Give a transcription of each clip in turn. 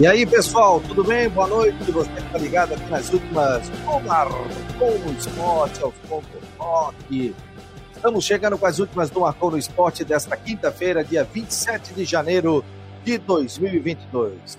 E aí, pessoal, tudo bem? Boa noite. Você está ligado aqui nas últimas com o Esporte, aos pontos rock. Estamos chegando com as últimas do Marcou no Esporte desta quinta-feira, dia 27 de janeiro de 2022.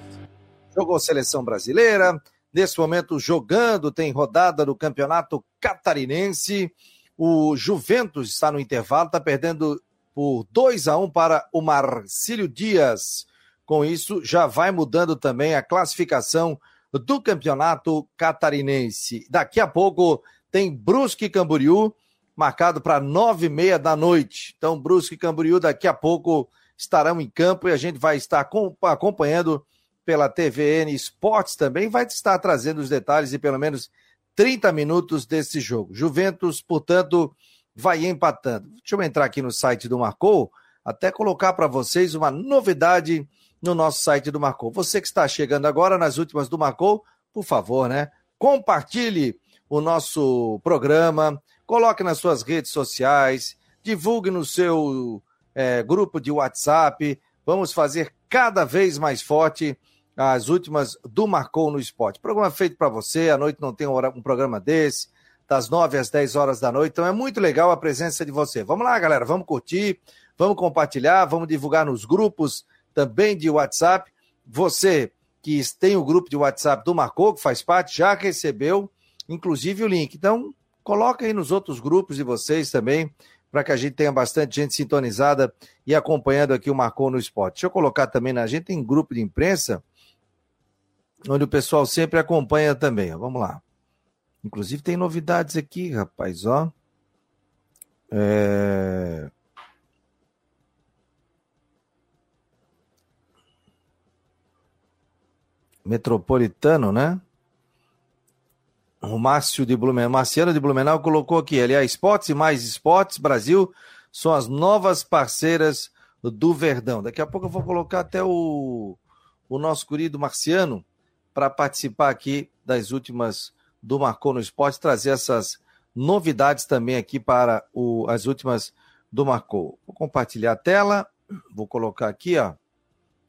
Jogou seleção brasileira, nesse momento jogando, tem rodada do Campeonato Catarinense. O Juventus está no intervalo, está perdendo por 2 a 1 para o Marcílio Dias. Com isso, já vai mudando também a classificação do campeonato catarinense. Daqui a pouco tem Brusque e Camboriú, marcado para nove e meia da noite. Então, Brusque e Camboriú daqui a pouco estarão em campo e a gente vai estar acompanhando pela TVN Esportes também, vai estar trazendo os detalhes de pelo menos 30 minutos desse jogo. Juventus, portanto, vai empatando. Deixa eu entrar aqui no site do Marcou, até colocar para vocês uma novidade no nosso site do Marcou. Você que está chegando agora nas últimas do Marcou, por favor, né? Compartilhe o nosso programa, coloque nas suas redes sociais, divulgue no seu é, grupo de WhatsApp. Vamos fazer cada vez mais forte as últimas do Marcou no Esporte. Programa feito para você, à noite não tem um programa desse, das 9 às 10 horas da noite, então é muito legal a presença de você. Vamos lá, galera, vamos curtir, vamos compartilhar, vamos divulgar nos grupos também de WhatsApp. Você que tem o grupo de WhatsApp do Marcou, que faz parte, já recebeu, inclusive, o link. Então, coloca aí nos outros grupos de vocês também, para que a gente tenha bastante gente sintonizada e acompanhando aqui o Marcou no Esporte. Deixa eu colocar também, na gente tem grupo de imprensa, onde o pessoal sempre acompanha também. Vamos lá. Inclusive tem novidades aqui, rapaz, ó. É... metropolitano, né? O Márcio de Blumenau, Marciano de Blumenau colocou aqui, aliás, Esportes e Mais Esportes Brasil são as novas parceiras do Verdão. Daqui a pouco eu vou colocar até o, o nosso querido Marciano para participar aqui das últimas do Marcou no Esporte, trazer essas novidades também aqui para o, as últimas do Marcou. Vou compartilhar a tela, vou colocar aqui, ó,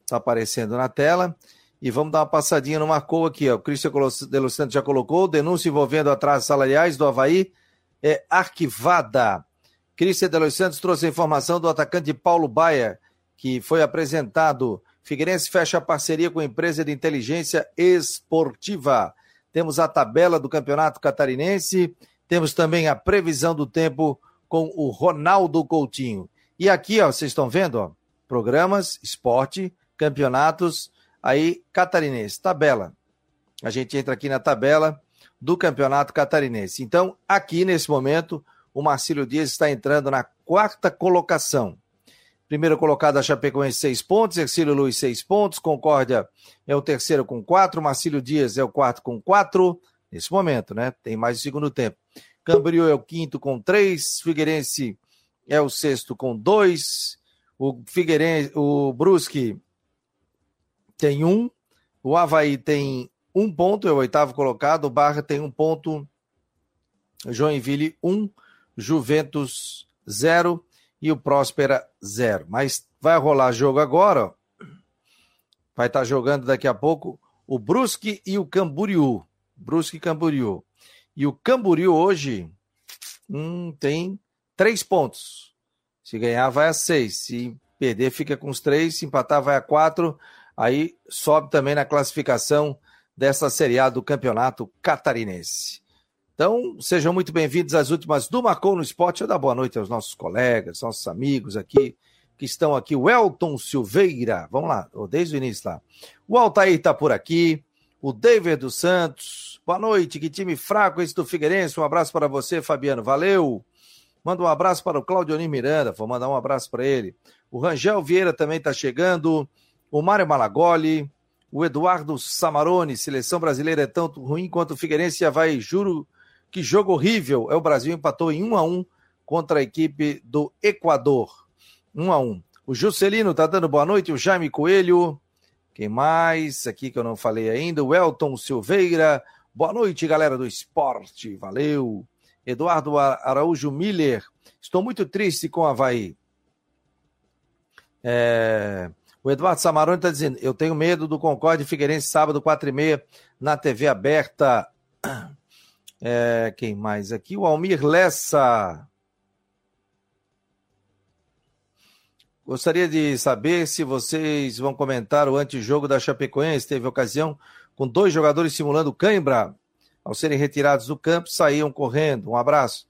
está aparecendo na tela. E vamos dar uma passadinha no Marcou aqui. Ó. O Cristian de Santos já colocou. Denúncia envolvendo atrasos salariais do Havaí é arquivada. Cristian de Los Santos trouxe a informação do atacante Paulo Baia, que foi apresentado. Figueirense fecha parceria com a empresa de inteligência esportiva. Temos a tabela do Campeonato Catarinense. Temos também a previsão do tempo com o Ronaldo Coutinho. E aqui, ó, vocês estão vendo, ó, programas, esporte, campeonatos aí catarinense. Tabela. A gente entra aqui na tabela do Campeonato Catarinense. Então, aqui nesse momento, o Marcílio Dias está entrando na quarta colocação. Primeiro colocado a Chapecoense, seis pontos. Ercílio Luiz, seis pontos. Concórdia é o terceiro com quatro. Marcílio Dias é o quarto com quatro. Nesse momento, né? Tem mais o segundo tempo. Camboriú é o quinto com três. Figueirense é o sexto com dois. O Figueirense, o Brusque tem um, o Havaí tem um ponto, é o oitavo colocado, o Barra tem um ponto, Joinville um, Juventus zero e o Próspera zero. Mas vai rolar jogo agora, vai estar tá jogando daqui a pouco o Brusque e o Camboriú. Brusque e Camboriú. E o Camboriú hoje hum, tem três pontos. Se ganhar, vai a seis. Se perder, fica com os três. Se empatar, vai a quatro aí sobe também na classificação dessa Série A do Campeonato Catarinense. Então, sejam muito bem-vindos às últimas do Marcou no Esporte. Eu dar boa noite aos nossos colegas, nossos amigos aqui, que estão aqui. O Elton Silveira, vamos lá, desde o início lá. O Altair está por aqui, o David dos Santos. Boa noite, que time fraco esse do Figueirense. Um abraço para você, Fabiano, valeu. Manda um abraço para o Claudio Miranda, vou mandar um abraço para ele. O Rangel Vieira também está chegando o Mário Malagoli, o Eduardo Samarone, seleção brasileira é tanto ruim quanto o Figueirense e vai, juro que jogo horrível. É o Brasil empatou em 1 a 1 contra a equipe do Equador. 1 a 1. O Juscelino tá dando boa noite, o Jaime Coelho. Quem mais? Aqui que eu não falei ainda, o Elton Silveira. Boa noite, galera do esporte. Valeu. Eduardo Araújo Miller. Estou muito triste com o Havaí. É... O Eduardo Samaroni está dizendo: eu tenho medo do Concorde Figueirense sábado, 4 e meia, na TV aberta. É, quem mais aqui? O Almir Lessa. Gostaria de saber se vocês vão comentar o antijogo da Chapecoense. Teve ocasião com dois jogadores simulando cãibra. Ao serem retirados do campo, saíam correndo. Um abraço.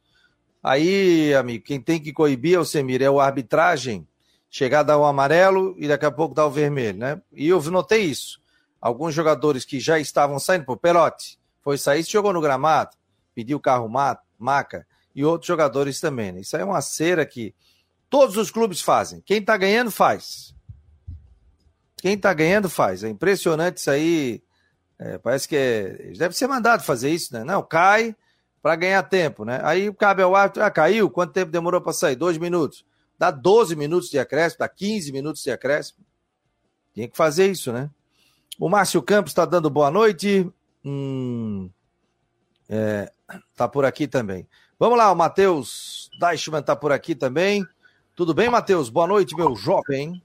Aí, amigo, quem tem que coibir, Alcemir, é o arbitragem. Chegar a dar o amarelo e daqui a pouco dar o vermelho, né? E eu notei isso. Alguns jogadores que já estavam saindo, por Pelote, foi sair, jogou no gramado, pediu carro maca, e outros jogadores também. Né? Isso aí é uma cera que todos os clubes fazem. Quem tá ganhando, faz. Quem tá ganhando, faz. É impressionante isso aí. É, parece que é, deve ser mandado fazer isso, né? Não, cai para ganhar tempo, né? Aí cabe ao árbitro, ah, caiu, quanto tempo demorou para sair? Dois minutos. Dá 12 minutos de acréscimo, dá 15 minutos de acréscimo. Tinha que fazer isso, né? O Márcio Campos está dando boa noite. Hum, é, tá por aqui também. Vamos lá, o Matheus Deichmann tá por aqui também. Tudo bem, Matheus? Boa noite, meu jovem.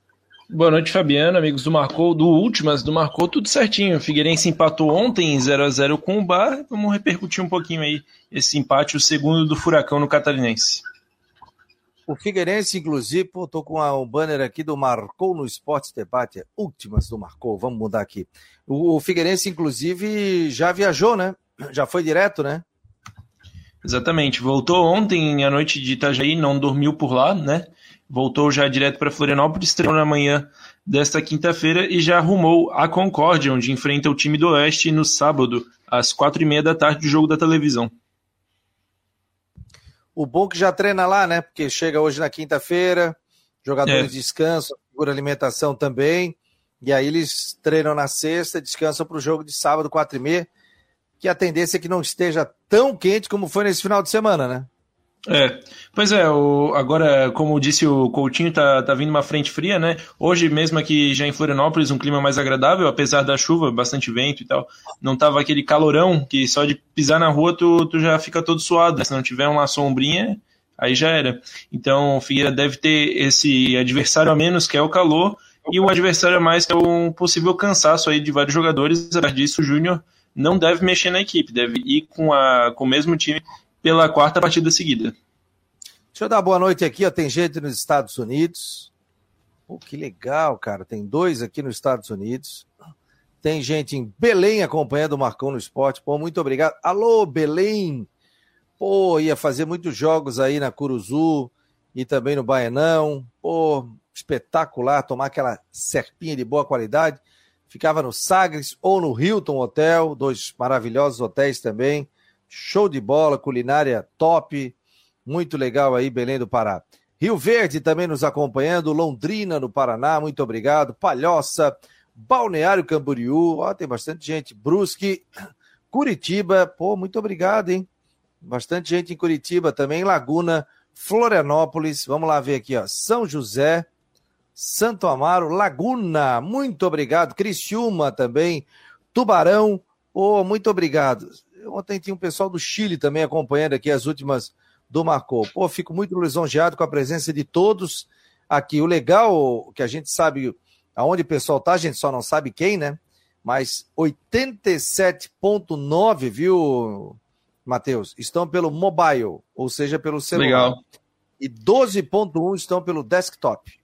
Boa noite, Fabiano, amigos do Marcou, do Últimas do Marcou, tudo certinho. O Figueirense empatou ontem 0 a 0 com o Bar. Vamos repercutir um pouquinho aí esse empate, o segundo do Furacão no Catarinense. O Figueirense, inclusive, pô, tô com um banner aqui do Marcou no Esporte Debate, é Últimas do Marcou, vamos mudar aqui. O, Figueirense, inclusive, já viajou, né? Já foi direto, né? Exatamente, voltou ontem à noite de Itajaí, não dormiu por lá, né? voltou já direto para Florianópolis, treinou na manhã desta quinta-feira e já arrumou a Concórdia, onde enfrenta o time do Oeste no sábado, às quatro e meia da tarde, do jogo da televisão. O bom que já treina lá, né? Porque chega hoje na quinta-feira, jogadores é. descansam, segura alimentação também, e aí eles treinam na sexta, descansam para o jogo de sábado, quatro e meia, que a tendência é que não esteja tão quente como foi nesse final de semana, né? É, pois é, o, agora, como disse o Coutinho, tá, tá vindo uma frente fria, né? Hoje mesmo aqui já em Florianópolis, um clima mais agradável, apesar da chuva, bastante vento e tal. Não tava aquele calorão que só de pisar na rua tu, tu já fica todo suado. Se não tiver uma sombrinha, aí já era. Então o Figueira deve ter esse adversário a menos, que é o calor, e o adversário a mais, que é um possível cansaço aí de vários jogadores. Apesar disso, o Júnior não deve mexer na equipe, deve ir com, a, com o mesmo time pela quarta partida seguida. Deixa eu dar boa noite aqui, ó. Tem gente nos Estados Unidos. Pô, que legal, cara. Tem dois aqui nos Estados Unidos. Tem gente em Belém acompanhando o Marcão no esporte. Pô, muito obrigado. Alô, Belém! Pô, ia fazer muitos jogos aí na Curuzu e também no Baianão. Pô, espetacular tomar aquela serpinha de boa qualidade. Ficava no Sagres ou no Hilton Hotel, dois maravilhosos hotéis também. Show de bola, culinária top. Muito legal aí, Belém do Pará. Rio Verde também nos acompanhando, Londrina, no Paraná, muito obrigado. Palhoça, Balneário Camboriú, ó, tem bastante gente. Brusque, Curitiba, pô, muito obrigado, hein? Bastante gente em Curitiba também, Laguna, Florianópolis, vamos lá ver aqui, ó. São José, Santo Amaro, Laguna, muito obrigado. Criciúma também, Tubarão, pô, muito obrigado. Ontem tinha um pessoal do Chile também acompanhando aqui as últimas do Marcou. Pô, fico muito lisonjeado com a presença de todos aqui. O legal que a gente sabe aonde o pessoal tá, a gente só não sabe quem, né? Mas 87.9, viu, Matheus? Estão pelo mobile, ou seja, pelo celular. Legal. E 12.1 estão pelo desktop.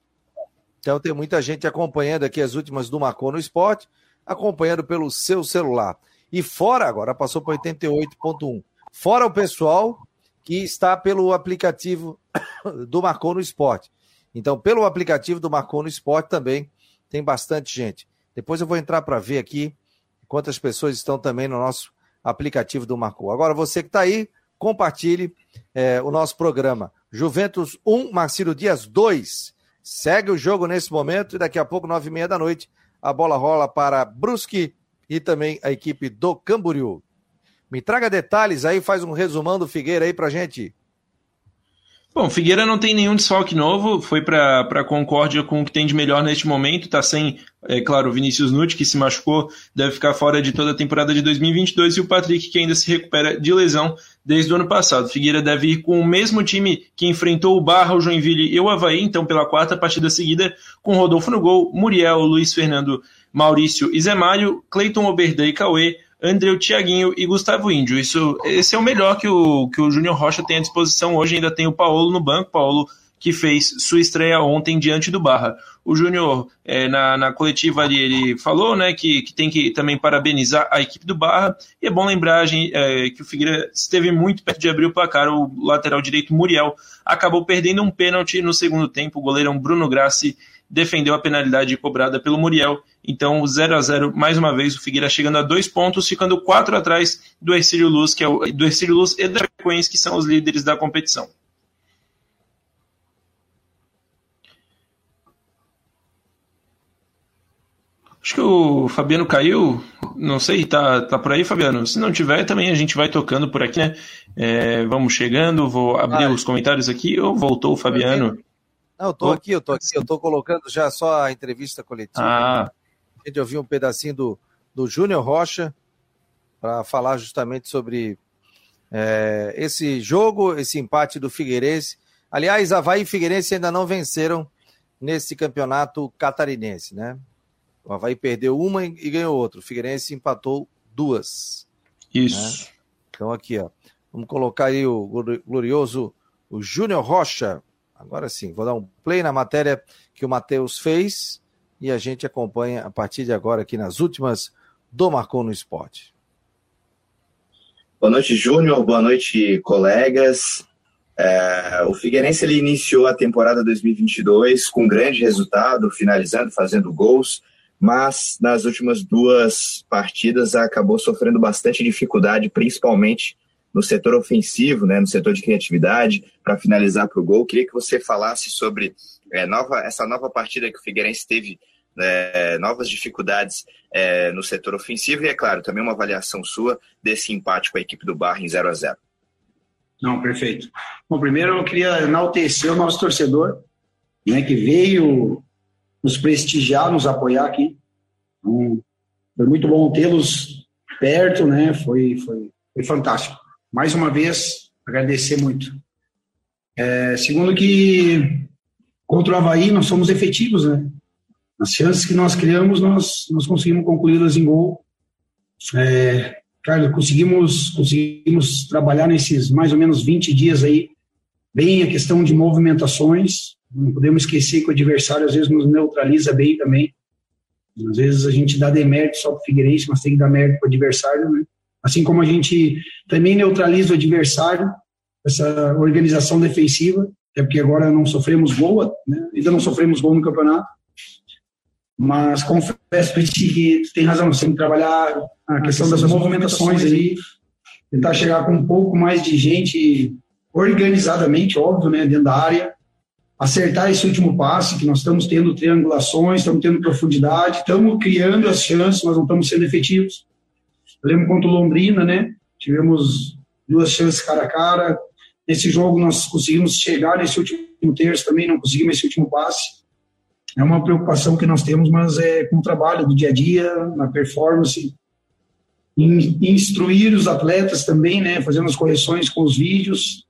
Então tem muita gente acompanhando aqui as últimas do Marcou no Esporte, acompanhando pelo seu celular. E fora, agora passou para 88.1. Fora o pessoal que está pelo aplicativo do Marcou no Esporte. Então, pelo aplicativo do Marcou no Esporte também tem bastante gente. Depois eu vou entrar para ver aqui quantas pessoas estão também no nosso aplicativo do Marcou. Agora, você que está aí, compartilhe é, o nosso programa. Juventus 1, Marcelo Dias 2. Segue o jogo nesse momento e daqui a pouco, nove e meia da noite, a bola rola para Brusque e também a equipe do Camboriú. Me traga detalhes aí, faz um resumão do Figueira aí pra gente. Bom, Figueira não tem nenhum desfalque novo, foi para a Concórdia com o que tem de melhor neste momento, está sem, é claro, o Vinícius Nutt, que se machucou, deve ficar fora de toda a temporada de 2022, e o Patrick, que ainda se recupera de lesão desde o ano passado. Figueira deve ir com o mesmo time que enfrentou o Barra, o Joinville e o Havaí, então pela quarta partida seguida, com Rodolfo no gol, Muriel, Luiz Fernando, Maurício e Zé Mário, Cleiton Oberdan e Cauê, André Thiaguinho e Gustavo Índio. Isso, esse é o melhor que o, que o Júnior Rocha tem à disposição hoje. Ainda tem o Paulo no banco, Paulo que fez sua estreia ontem diante do Barra. O Júnior, é, na, na coletiva ali, ele falou né, que, que tem que também parabenizar a equipe do Barra. E é bom lembrar é, que o Figueira esteve muito perto de abrir o placar. O lateral direito, Muriel, acabou perdendo um pênalti no segundo tempo. O goleirão Bruno Grassi defendeu a penalidade cobrada pelo Muriel. Então, 0 a 0 mais uma vez, o Figueira chegando a dois pontos, ficando quatro atrás do Ercílio Luz, que é o, do Ercílio Luz e da Frequência, que são os líderes da competição. Acho que o Fabiano caiu. Não sei, tá, tá por aí, Fabiano? Se não tiver, também a gente vai tocando por aqui, né? É, vamos chegando, vou abrir ah, os comentários aqui. Ou voltou o Fabiano? Não, eu tô aqui, eu tô aqui, eu tô colocando já só a entrevista coletiva. Ah. A gente ouviu um pedacinho do, do Júnior Rocha para falar justamente sobre é, esse jogo, esse empate do Figueirense. Aliás, Havaí e Figueirense ainda não venceram nesse campeonato catarinense, né? O Havaí perdeu uma e ganhou outra. O Figueirense empatou duas. Isso. Né? Então aqui, ó. Vamos colocar aí o glorioso o Júnior Rocha Agora sim, vou dar um play na matéria que o Matheus fez e a gente acompanha a partir de agora aqui nas últimas do Marcou no Esporte. Boa noite, Júnior. Boa noite, colegas. É, o Figueirense ele iniciou a temporada 2022 com grande resultado, finalizando, fazendo gols, mas nas últimas duas partidas acabou sofrendo bastante dificuldade, principalmente no setor ofensivo, né, no setor de criatividade, para finalizar para o gol. Queria que você falasse sobre é, nova, essa nova partida que o Figueirense teve, é, novas dificuldades é, no setor ofensivo e, é claro, também uma avaliação sua desse empate com a equipe do Barra em 0 a 0 Não, perfeito. Bom, primeiro eu queria enaltecer o nosso torcedor, né, que veio nos prestigiar, nos apoiar aqui. Então, foi muito bom tê-los perto, né? Foi, foi, foi fantástico mais uma vez, agradecer muito. É, segundo que contra o Havaí nós somos efetivos, né? As chances que nós criamos, nós, nós conseguimos concluí-las em gol. É, cara, conseguimos, conseguimos trabalhar nesses mais ou menos 20 dias aí, bem a questão de movimentações. Não podemos esquecer que o adversário às vezes nos neutraliza bem também. Às vezes a gente dá demérito só para o Figueirense, mas tem que dar mérito para o adversário, né? Assim como a gente também neutraliza o adversário, essa organização defensiva, é porque agora não sofremos gol, né? ainda não sofremos gol no campeonato. Mas confesso para ti que tem razão, você tem que trabalhar a questão das movimentações aí, tentar chegar com um pouco mais de gente organizadamente, óbvio, né, dentro da área, acertar esse último passe, que nós estamos tendo triangulações, estamos tendo profundidade, estamos criando as chances, mas não estamos sendo efetivos. Eu lembro contra o Londrina, né? Tivemos duas chances cara a cara. Nesse jogo nós conseguimos chegar nesse último terço também, não conseguimos esse último passe. É uma preocupação que nós temos, mas é com o trabalho do dia a dia, na performance, instruir os atletas também, né? Fazendo as correções com os vídeos.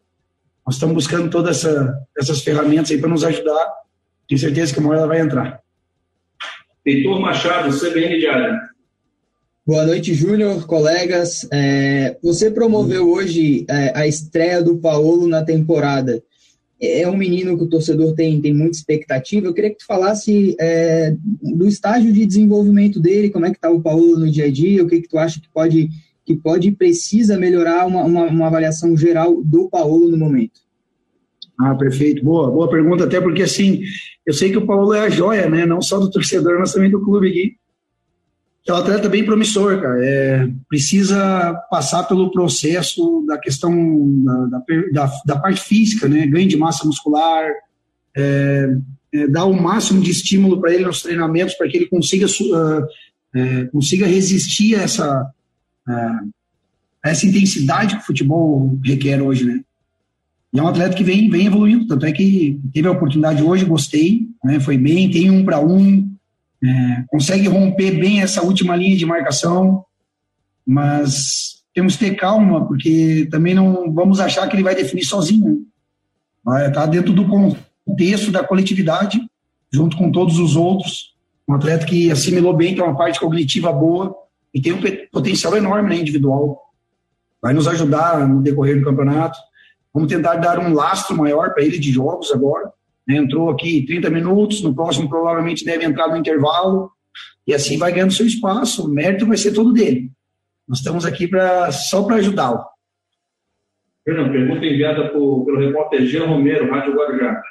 Nós estamos buscando todas essa, essas ferramentas aí para nos ajudar. Tenho certeza que uma hora vai entrar. Heitor Machado, CBN Diário. Boa noite, Júnior, colegas. É, você promoveu hoje é, a estreia do Paulo na temporada. É um menino que o torcedor tem, tem muita expectativa. Eu queria que tu falasse é, do estágio de desenvolvimento dele, como é que está o Paulo no dia a dia, o que, que tu acha que pode que pode e precisa melhorar uma, uma, uma avaliação geral do Paulo no momento. Ah, perfeito. Boa, boa pergunta, até porque assim, eu sei que o Paulo é a joia, né? Não só do torcedor, mas também do clube aqui é um atleta bem promissor, cara. É, precisa passar pelo processo da questão da, da, da, parte física, né? Ganho de massa muscular, é, é, dar o máximo de estímulo para ele nos treinamentos, para que ele consiga, uh, consiga resistir a essa, uh, a essa intensidade que o futebol requer hoje, né? E é um atleta que vem, vem evoluindo, tanto é que teve a oportunidade hoje, gostei, né, foi bem, tem um para um, é, consegue romper bem essa última linha de marcação, mas temos que ter calma, porque também não vamos achar que ele vai definir sozinho. Vai estar dentro do contexto da coletividade, junto com todos os outros. Um atleta que assimilou bem, é uma parte cognitiva boa e tem um potencial enorme né, individual. Vai nos ajudar no decorrer do campeonato. Vamos tentar dar um lastro maior para ele de jogos agora. Entrou aqui 30 minutos, no próximo provavelmente deve entrar no intervalo, e assim vai ganhando seu espaço. O mérito vai ser todo dele. Nós estamos aqui pra, só para ajudá-lo. Fernando, pergunta enviada por, pelo repórter Jean Romero, Rádio Guarujá.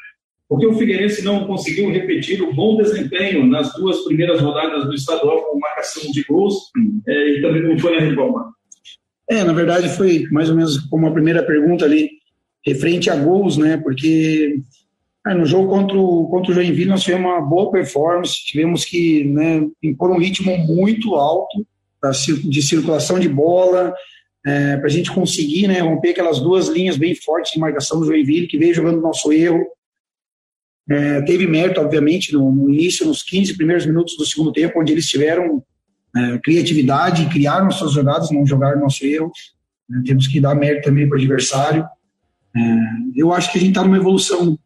Por que o Figueirense não conseguiu repetir o bom desempenho nas duas primeiras rodadas do estadual com marcação de gols é, e também como foi na reforma? É, na verdade foi mais ou menos como a primeira pergunta ali referente a gols, né? Porque é, no jogo contra o, contra o Joinville nós tivemos uma boa performance, tivemos que né, impor um ritmo muito alto de circulação de bola, é, para a gente conseguir né, romper aquelas duas linhas bem fortes de marcação do Joinville, que veio jogando nosso erro. É, teve mérito, obviamente, no, no, início, nos 15 primeiros minutos do segundo tempo, onde eles tiveram é, criatividade, criaram suas jogadas, não jogaram nosso erro. Né, temos que dar mérito também para o adversário. É, eu acho que a gente está numa evolução.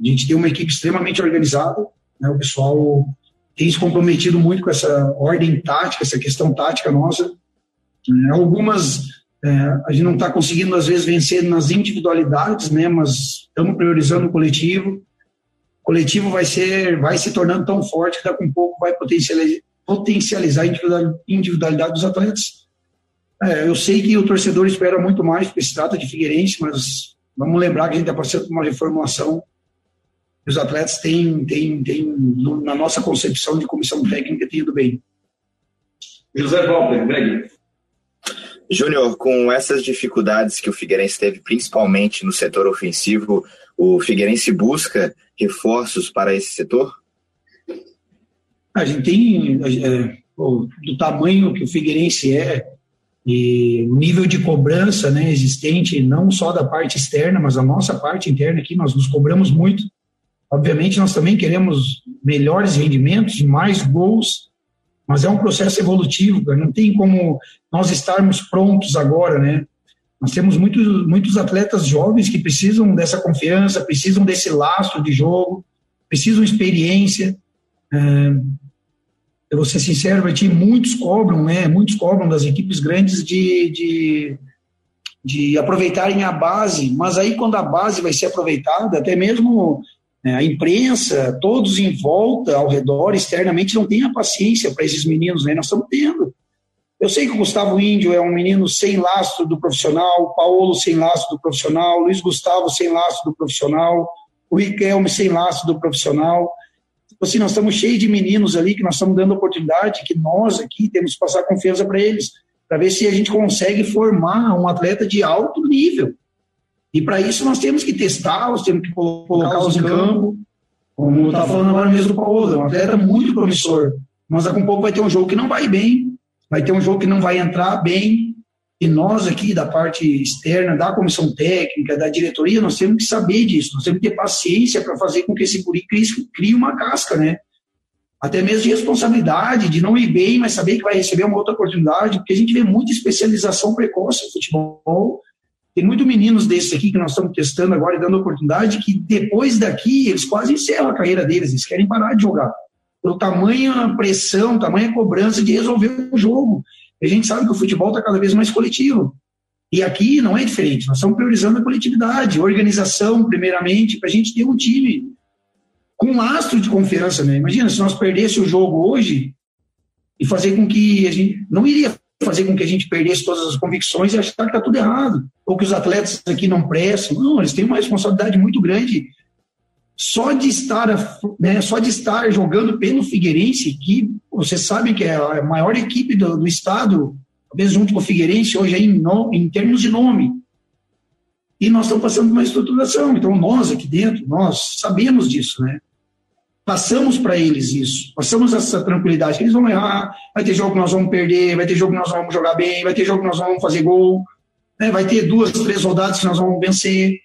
A gente tem uma equipe extremamente organizada, né, o pessoal tem se comprometido muito com essa ordem tática, essa questão tática nossa. É, algumas é, a gente não está conseguindo às vezes vencer nas individualidades, né? Mas estamos priorizando o coletivo. O coletivo vai ser, vai se tornando tão forte que daqui a um pouco vai potencializar, potencializar a individualidade dos atletas. É, eu sei que o torcedor espera muito mais, porque se trata de Figueirense, mas vamos lembrar que a gente está passando por uma reformulação. Os atletas têm, têm, têm, na nossa concepção de comissão técnica, têm ido bem. José Walter, Greg. Júnior, com essas dificuldades que o Figueirense teve, principalmente no setor ofensivo, o Figueirense busca reforços para esse setor? A gente tem, é, do tamanho que o Figueirense é, e o nível de cobrança né, existente, não só da parte externa, mas da nossa parte interna aqui, nós nos cobramos muito. Obviamente, nós também queremos melhores rendimentos, mais gols, mas é um processo evolutivo, não tem como nós estarmos prontos agora, né? Nós temos muitos, muitos atletas jovens que precisam dessa confiança, precisam desse laço de jogo, precisam experiência. É, eu vou ser sincero, muitos cobram, né? Muitos cobram das equipes grandes de, de, de aproveitarem a base, mas aí quando a base vai ser aproveitada, até mesmo? A imprensa, todos em volta, ao redor, externamente, não tem a paciência para esses meninos, né? Nós estamos tendo. Eu sei que o Gustavo Índio é um menino sem lastro do profissional, Paulo sem lastro do profissional, Luiz Gustavo sem lastro do profissional, o Riquelme sem lastro do profissional. Tipo assim, nós estamos cheios de meninos ali que nós estamos dando oportunidade, que nós aqui temos que passar confiança para eles, para ver se a gente consegue formar um atleta de alto nível. E para isso nós temos que testá-los, temos que colocá-los em campo. Como está falando agora mesmo do Paulo, é um atleta muito promissor. Mas daqui a um pouco vai ter um jogo que não vai bem, vai ter um jogo que não vai entrar bem. E nós aqui, da parte externa, da comissão técnica, da diretoria, nós temos que saber disso, nós temos que ter paciência para fazer com que esse guri crie uma casca, né? Até mesmo de responsabilidade, de não ir bem, mas saber que vai receber uma outra oportunidade, porque a gente vê muita especialização precoce no futebol tem muitos meninos desses aqui que nós estamos testando agora e dando oportunidade que depois daqui eles quase encerram a carreira deles, eles querem parar de jogar. Pelo tamanho pressão, tamanha cobrança de resolver o jogo. A gente sabe que o futebol está cada vez mais coletivo. E aqui não é diferente, nós estamos priorizando a coletividade, organização, primeiramente, para a gente ter um time com um lastro de confiança. Né? Imagina se nós perdêssemos o jogo hoje e fazer com que a gente. Não iria fazer com que a gente perdesse todas as convicções e achar que está tudo errado, ou que os atletas aqui não prestam. Não, eles têm uma responsabilidade muito grande. Só de estar, né, só de estar jogando pelo Figueirense, que você sabe que é a maior equipe do, do estado, talvez junto com o Figueirense, hoje é em, no, em termos de nome. E nós estamos passando por uma estruturação. Então, nós aqui dentro, nós sabemos disso, né? Passamos para eles isso, passamos essa tranquilidade, que eles vão errar, vai ter jogo que nós vamos perder, vai ter jogo que nós vamos jogar bem, vai ter jogo que nós vamos fazer gol, né? vai ter duas, três rodadas que nós vamos vencer.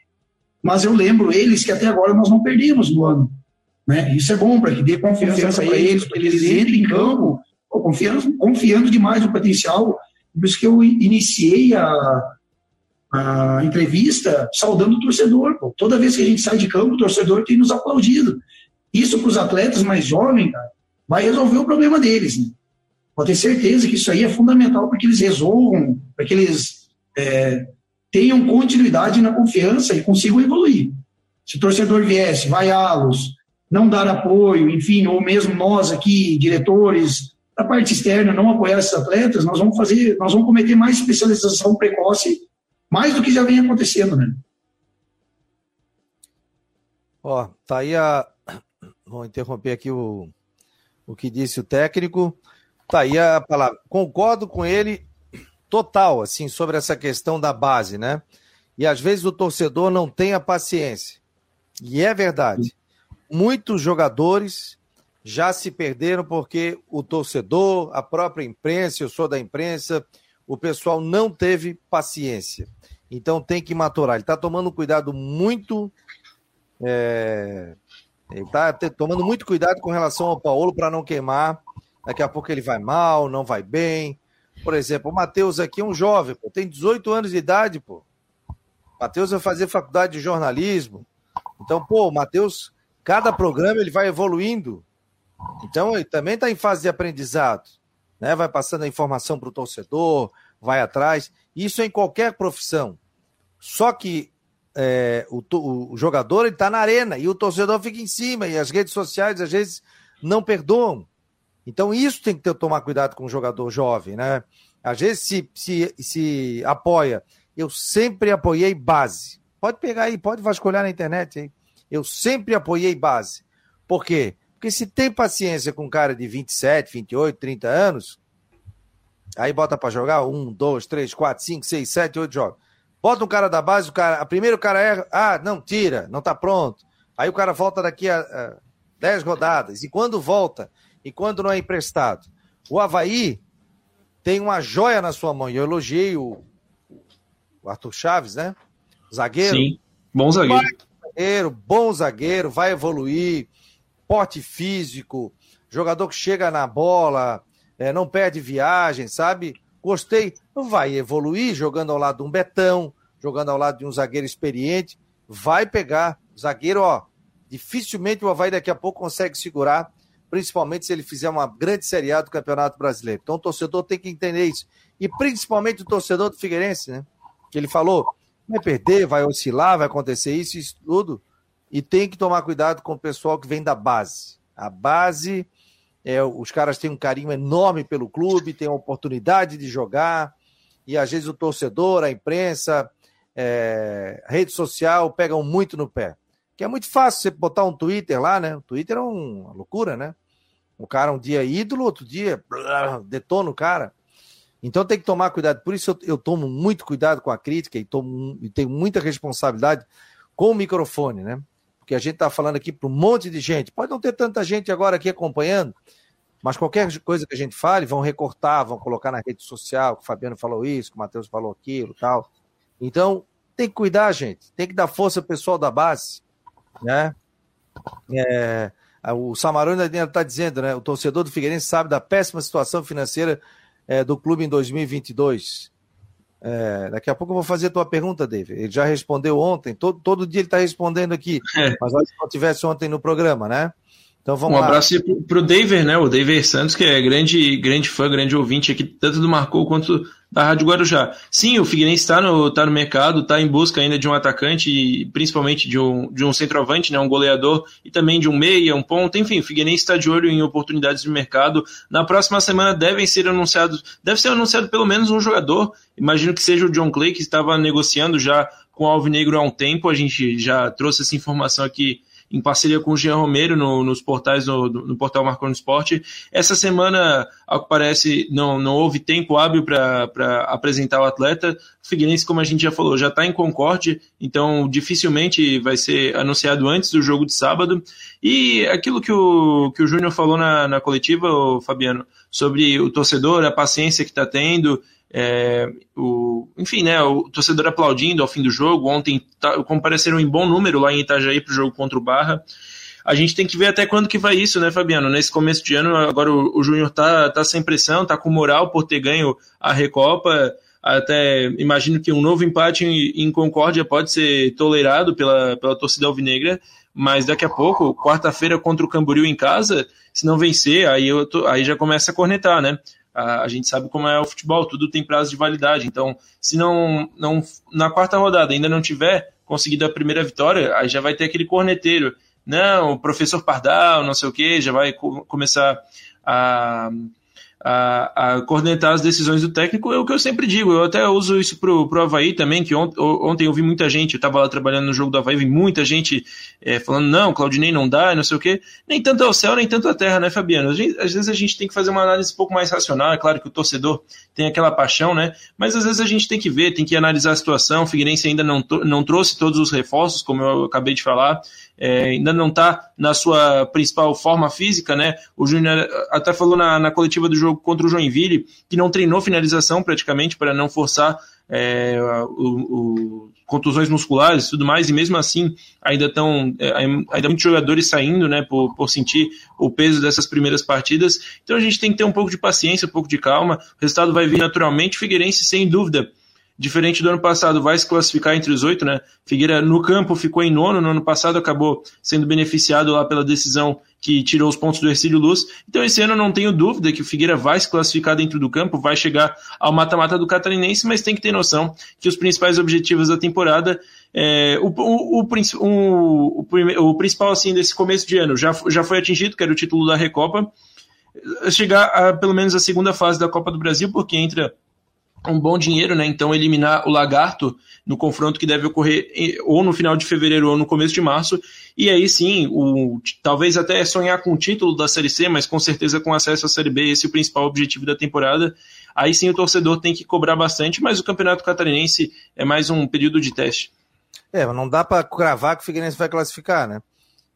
mas eu lembro eles que até agora nós não perdemos no ano. Né? Isso é bom para que dê confiança para eles, para que eles entrem em campo confiando, confiando demais no potencial. Por isso que eu iniciei a, a entrevista saudando o torcedor. Pô. Toda vez que a gente sai de campo, o torcedor tem nos aplaudido. Isso para os atletas mais jovens, cara, vai resolver o problema deles. Né? Pode ter certeza que isso aí é fundamental para que eles resolvam, para que eles é, tenham continuidade na confiança e consigam evoluir. Se o torcedor viesse, vaiá-los, não dar apoio, enfim, ou mesmo nós aqui, diretores, da parte externa, não apoiar esses atletas, nós vamos fazer, nós vamos cometer mais especialização precoce, mais do que já vem acontecendo, né? Ó, tá aí a. Vou interromper aqui o, o que disse o técnico. Tá aí a palavra. Concordo com ele total, assim, sobre essa questão da base, né? E às vezes o torcedor não tem a paciência. E é verdade. Muitos jogadores já se perderam porque o torcedor, a própria imprensa, eu sou da imprensa, o pessoal não teve paciência. Então tem que maturar. Ele está tomando um cuidado muito. É, ele está tomando muito cuidado com relação ao Paulo para não queimar. Daqui a pouco ele vai mal, não vai bem. Por exemplo, o Matheus aqui é um jovem, pô, tem 18 anos de idade, pô. Matheus vai fazer faculdade de jornalismo. Então, pô, o Matheus, cada programa ele vai evoluindo. Então, ele também está em fase de aprendizado. Né? Vai passando a informação para o torcedor, vai atrás. Isso é em qualquer profissão. Só que é, o, o, jogador está na arena e o torcedor fica em cima, e as redes sociais às vezes não perdoam. Então, isso tem que ter, tomar cuidado com o jogador jovem, né? Às vezes se, se, se apoia. Eu sempre apoiei base. Pode pegar aí, pode vasculhar na internet aí. Eu sempre apoiei base. Por quê? Porque se tem paciência com um cara de 27, 28, 30 anos, aí bota para jogar um, dois, três, quatro, cinco, seis, sete, oito jogos. Bota um cara da base, o cara, a primeiro o cara erra, ah, não, tira, não tá pronto. Aí o cara volta daqui a, a dez rodadas. E quando volta, e quando não é emprestado. O Havaí tem uma joia na sua mão. E eu elogiei o, o Arthur Chaves, né? Zagueiro. Sim, bom zagueiro. zagueiro. Bom zagueiro, vai evoluir. Porte físico, jogador que chega na bola, é, não perde viagem, sabe? Gostei. Vai evoluir jogando ao lado de um Betão, jogando ao lado de um zagueiro experiente. Vai pegar. Zagueiro, ó, dificilmente o Havaí daqui a pouco consegue segurar principalmente se ele fizer uma grande Série A do Campeonato Brasileiro. Então o torcedor tem que entender isso. E principalmente o torcedor do Figueirense, né? Que ele falou, vai perder, vai oscilar, vai acontecer isso, isso tudo. E tem que tomar cuidado com o pessoal que vem da base. A base, é, os caras têm um carinho enorme pelo clube, têm a oportunidade de jogar, e às vezes o torcedor, a imprensa, é, a rede social pegam muito no pé. Que é muito fácil você botar um Twitter lá, né? O Twitter é uma loucura, né? O cara um dia é ídolo, outro dia blá, detona o cara. Então tem que tomar cuidado. Por isso eu, eu tomo muito cuidado com a crítica e, tomo, e tenho muita responsabilidade com o microfone, né? Porque a gente está falando aqui para um monte de gente. Pode não ter tanta gente agora aqui acompanhando, mas qualquer coisa que a gente fale, vão recortar, vão colocar na rede social, que o Fabiano falou isso, que o Matheus falou aquilo tal. Então, tem que cuidar, gente. Tem que dar força ao pessoal da base né? É, o Samarone ainda está dizendo, né? O torcedor do Figueirense sabe da péssima situação financeira é, do clube em 2022. É, daqui a pouco eu vou fazer a tua pergunta, David. Ele já respondeu ontem, todo, todo dia ele está respondendo aqui, é. mas se não tivesse ontem no programa, né? Então vamos um lá. abraço para o David, né? O David Santos, que é grande, grande fã, grande ouvinte aqui, tanto do Marcou quanto da Rádio Guarujá. Sim, o Figueirense está no, tá no mercado, está em busca ainda de um atacante, principalmente de um, de um centroavante, né, um goleador, e também de um meia, um ponto. Enfim, o Figueirense está de olho em oportunidades de mercado. Na próxima semana devem ser anunciados, deve ser anunciado pelo menos um jogador. Imagino que seja o John Clay, que estava negociando já com o Alvinegro há um tempo. A gente já trouxe essa informação aqui em parceria com o Jean Romero no, nos portais no, no portal Marconi Esporte. Essa semana, ao que parece, não, não houve tempo hábil para apresentar o atleta. O Figueirense, como a gente já falou, já está em Concorde, então dificilmente vai ser anunciado antes do jogo de sábado. E aquilo que o, que o Júnior falou na, na coletiva, Fabiano, sobre o torcedor, a paciência que está tendo, é, o, enfim, né, o torcedor aplaudindo ao fim do jogo. Ontem tá, compareceram em bom número lá em Itajaí para o jogo contra o Barra. A gente tem que ver até quando que vai isso, né, Fabiano? Nesse começo de ano, agora o, o Júnior tá, tá sem pressão, tá com moral por ter ganho a Recopa. Até imagino que um novo empate em, em Concórdia pode ser tolerado pela, pela torcida alvinegra, mas daqui a pouco, quarta-feira contra o Camboriú em casa, se não vencer, aí, eu tô, aí já começa a cornetar, né? A, a, gente sabe como é o futebol, tudo tem prazo de validade. Então, se não, não na quarta rodada ainda não tiver conseguido a primeira vitória, aí já vai ter aquele corneteiro. Não, o professor Pardal, não sei o que, já vai co começar a a, a coordenar as decisões do técnico, é o que eu sempre digo. Eu até uso isso pro, pro Havaí também, que ont, ontem eu vi muita gente, eu estava lá trabalhando no jogo do Havaí, vi muita gente é, falando, não, Claudinei não dá, não sei o quê. Nem tanto ao céu, nem tanto à terra, né, Fabiano? Às vezes a gente tem que fazer uma análise um pouco mais racional, é claro que o torcedor tem aquela paixão, né? Mas às vezes a gente tem que ver, tem que analisar a situação. O Figueirense ainda não, não trouxe todos os reforços, como eu acabei de falar é, ainda não está na sua principal forma física, né? O Júnior até falou na, na, coletiva do jogo contra o Joinville que não treinou finalização praticamente para não forçar é, o, o, contusões musculares e tudo mais, e mesmo assim ainda estão é, ainda muitos jogadores saindo, né, por, por sentir o peso dessas primeiras partidas. Então a gente tem que ter um pouco de paciência, um pouco de calma. O resultado vai vir naturalmente. Figueirense, sem dúvida, diferente do ano passado, vai se classificar entre os oito, né? Figueira no campo ficou em nono, no ano passado acabou sendo beneficiado lá pela decisão que tirou os pontos do Ercílio Luz. Então esse ano não tenho dúvida que o Figueira vai se classificar dentro do campo, vai chegar ao mata-mata do Catarinense, mas tem que ter noção que os principais objetivos da temporada é, o, o, o, o, principal assim desse começo de ano já, já foi atingido, que era o título da Recopa, chegar a pelo menos a segunda fase da Copa do Brasil, porque entra um bom dinheiro, né? Então eliminar o Lagarto no confronto que deve ocorrer ou no final de fevereiro ou no começo de março. E aí sim, o, talvez até sonhar com o título da Série C, mas com certeza com acesso à Série B, esse é o principal objetivo da temporada. Aí sim o torcedor tem que cobrar bastante, mas o Campeonato Catarinense é mais um período de teste. É, mas não dá para cravar que o Figueirense vai classificar, né?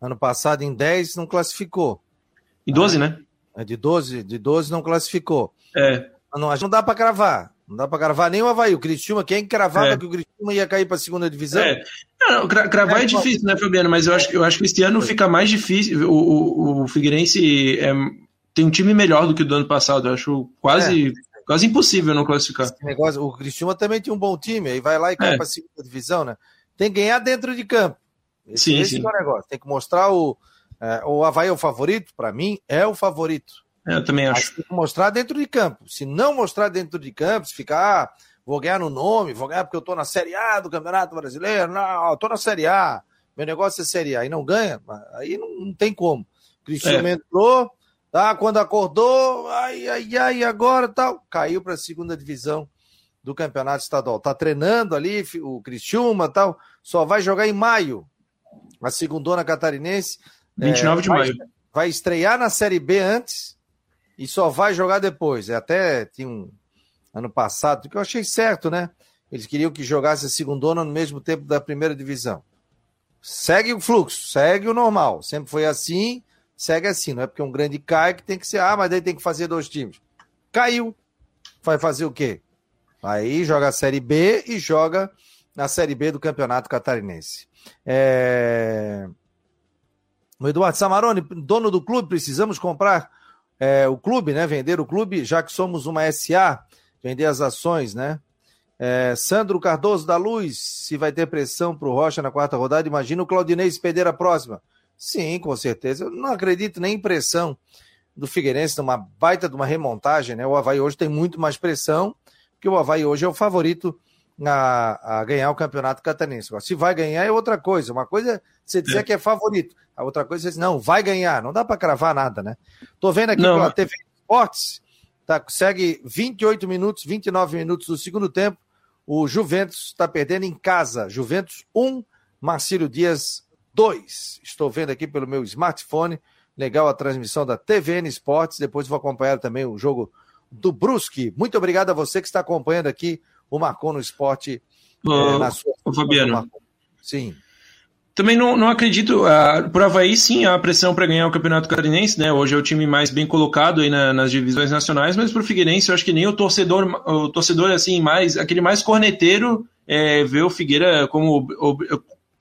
Ano passado em 10 não classificou. Em 12, né? É de 12, de 12 não classificou. É. Não, não dá para cravar. Não dá para cravar nem o Havaí. O Criciúma, quem cravava é. que o Criciúma ia cair para a segunda divisão? É. Não, cravar é, é difícil, né, Fabiano? Mas eu acho, eu acho que esse ano fica mais difícil. O, o, o Figueirense é, tem um time melhor do que o do ano passado. Eu acho quase, é. quase impossível não classificar. negócio, o Criciúma também tinha um bom time, aí vai lá e cai é. para a segunda divisão, né? Tem que ganhar dentro de campo. Esse, sim, esse sim. é o negócio. Tem que mostrar o. É, o Havaí é o favorito? Para mim, é o favorito. Eu também acho. tem que mostrar dentro de campo. Se não mostrar dentro de campo, se ficar, ah, vou ganhar no nome, vou ganhar porque eu tô na Série A do Campeonato Brasileiro, não, eu tô na Série A, meu negócio é Série A, e não ganha, aí não, não tem como. Cristiano é. entrou, tá, quando acordou, ai, ai, ai, agora tal, caiu para a segunda divisão do Campeonato Estadual. Tá treinando ali o Criciúma tal, só vai jogar em maio, a segundona catarinense. 29 é, de vai, maio. Vai estrear na Série B antes e só vai jogar depois. É até tinha um ano passado, que eu achei certo, né? Eles queriam que jogasse a segundona no mesmo tempo da primeira divisão. Segue o fluxo, segue o normal. Sempre foi assim, segue assim. Não é porque um grande cai que tem que ser, ah, mas daí tem que fazer dois times. Caiu. Vai fazer o quê? Aí joga a Série B e joga na Série B do Campeonato Catarinense. É... O Eduardo Samarone, dono do clube, precisamos comprar é, o clube, né? Vender o clube, já que somos uma SA, vender as ações, né? É, Sandro Cardoso da Luz, se vai ter pressão para o Rocha na quarta rodada, imagina o Claudinei perder a próxima. Sim, com certeza. Eu não acredito nem em pressão do Figueirense numa baita de uma remontagem, né? O Havaí hoje tem muito mais pressão, porque o Havaí hoje é o favorito a, a ganhar o campeonato catarinense. Se vai ganhar é outra coisa. Uma coisa é você dizer é. que é favorito. A outra coisa é dizer, não, vai ganhar. Não dá para cravar nada, né? Tô vendo aqui não. pela TV Esportes, tá, segue 28 minutos, 29 minutos do segundo tempo. O Juventus está perdendo em casa. Juventus 1, Marcílio Dias 2. Estou vendo aqui pelo meu smartphone. Legal a transmissão da TVN Esportes. Depois vou acompanhar também o jogo do Brusque. Muito obrigado a você que está acompanhando aqui o Marcou no Esporte oh, na sua. Fabiano. Sim. Também não, não acredito. Uh, por Havaí, sim, há pressão para ganhar o Campeonato Catarinense, né? Hoje é o time mais bem colocado aí na, nas divisões nacionais, mas para o Figueirense, eu acho que nem o torcedor, o torcedor assim, mais aquele mais corneteiro, é, vê o Figueira como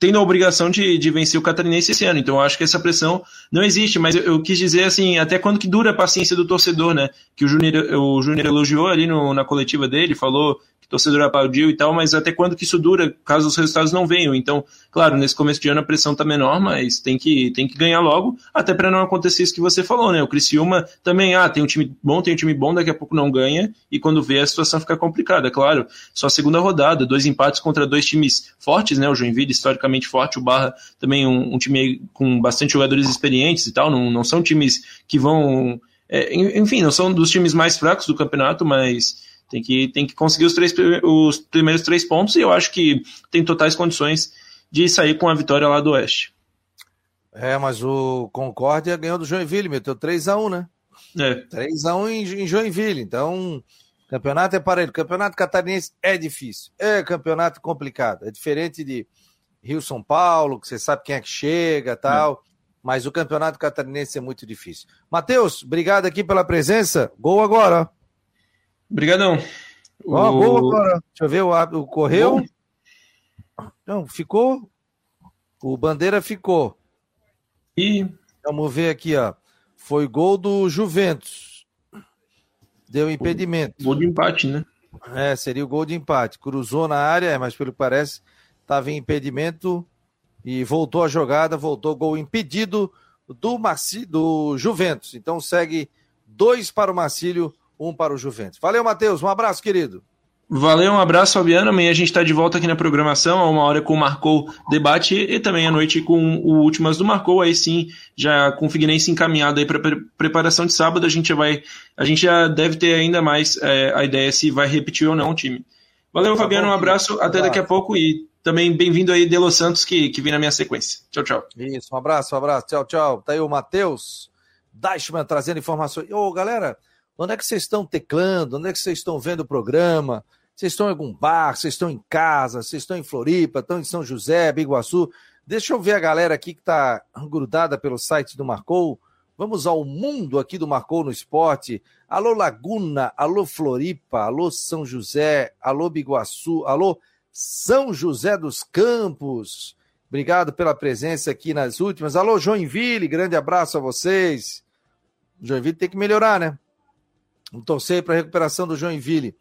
tendo a obrigação de, de vencer o Catarinense esse ano. Então, acho que essa pressão não existe. Mas eu, eu quis dizer assim, até quando que dura a paciência do torcedor, né? Que o Júnior o Júnior elogiou ali no, na coletiva dele, falou torcedor aplaudiu e tal, mas até quando que isso dura, caso os resultados não venham? Então, claro, nesse começo de ano a pressão tá menor, mas tem que, tem que ganhar logo, até para não acontecer isso que você falou, né? O Criciúma também, ah, tem um time bom, tem um time bom, daqui a pouco não ganha, e quando vê a situação fica complicada, claro. Só a segunda rodada, dois empates contra dois times fortes, né? O Joinville, historicamente forte, o Barra também um, um time com bastante jogadores experientes e tal, não, não são times que vão. É, enfim, não são dos times mais fracos do campeonato, mas tem que, tem que conseguir os, três, os primeiros três pontos e eu acho que tem totais condições de sair com a vitória lá do Oeste. É, mas o Concórdia ganhou do Joinville, meteu 3x1, né? É. 3x1 em, em Joinville. Então, campeonato é parelho. Campeonato catarinense é difícil. É campeonato complicado. É diferente de Rio São Paulo, que você sabe quem é que chega tal. É. Mas o campeonato catarinense é muito difícil. Matheus, obrigado aqui pela presença. Gol agora. Obrigadão. Ó, o... gol agora. Deixa eu ver, o, o correu. Não, ficou. O Bandeira ficou. E. Vamos ver aqui, ó. Foi gol do Juventus. Deu impedimento. Gol de empate, né? É, seria o gol de empate. Cruzou na área, mas pelo que parece, estava em impedimento e voltou a jogada, voltou gol impedido do Marci, do Juventus. Então segue dois para o Marcílio, um para o Juventus. Valeu, Matheus. Um abraço, querido. Valeu, um abraço, Fabiano. Amanhã a gente está de volta aqui na programação, a uma hora com o Marcou Debate e também à noite com o Últimas do Marcou. Aí sim, já com o Figueirense encaminhado aí para preparação de sábado, a gente já vai, a gente já deve ter ainda mais é, a ideia se vai repetir ou não o time. Valeu, tá Fabiano, um abraço, até daqui a pouco e também bem-vindo aí, Delo Santos, que, que vem na minha sequência. Tchau, tchau. Isso, um abraço, um abraço, tchau, tchau. Tá aí o Matheus Deichmann trazendo informações. Ô, galera, Onde é que vocês estão teclando? Onde é que vocês estão vendo o programa? Vocês estão em algum bar? Vocês estão em casa? Vocês estão em Floripa? Estão em São José, Biguaçu? Deixa eu ver a galera aqui que está grudada pelo site do Marcou. Vamos ao mundo aqui do Marcou no Esporte. Alô Laguna, alô Floripa, alô São José, alô Biguaçu, alô São José dos Campos. Obrigado pela presença aqui nas últimas. Alô Joinville, grande abraço a vocês. Joinville tem que melhorar, né? Vamos torcer para a recuperação do Joinville.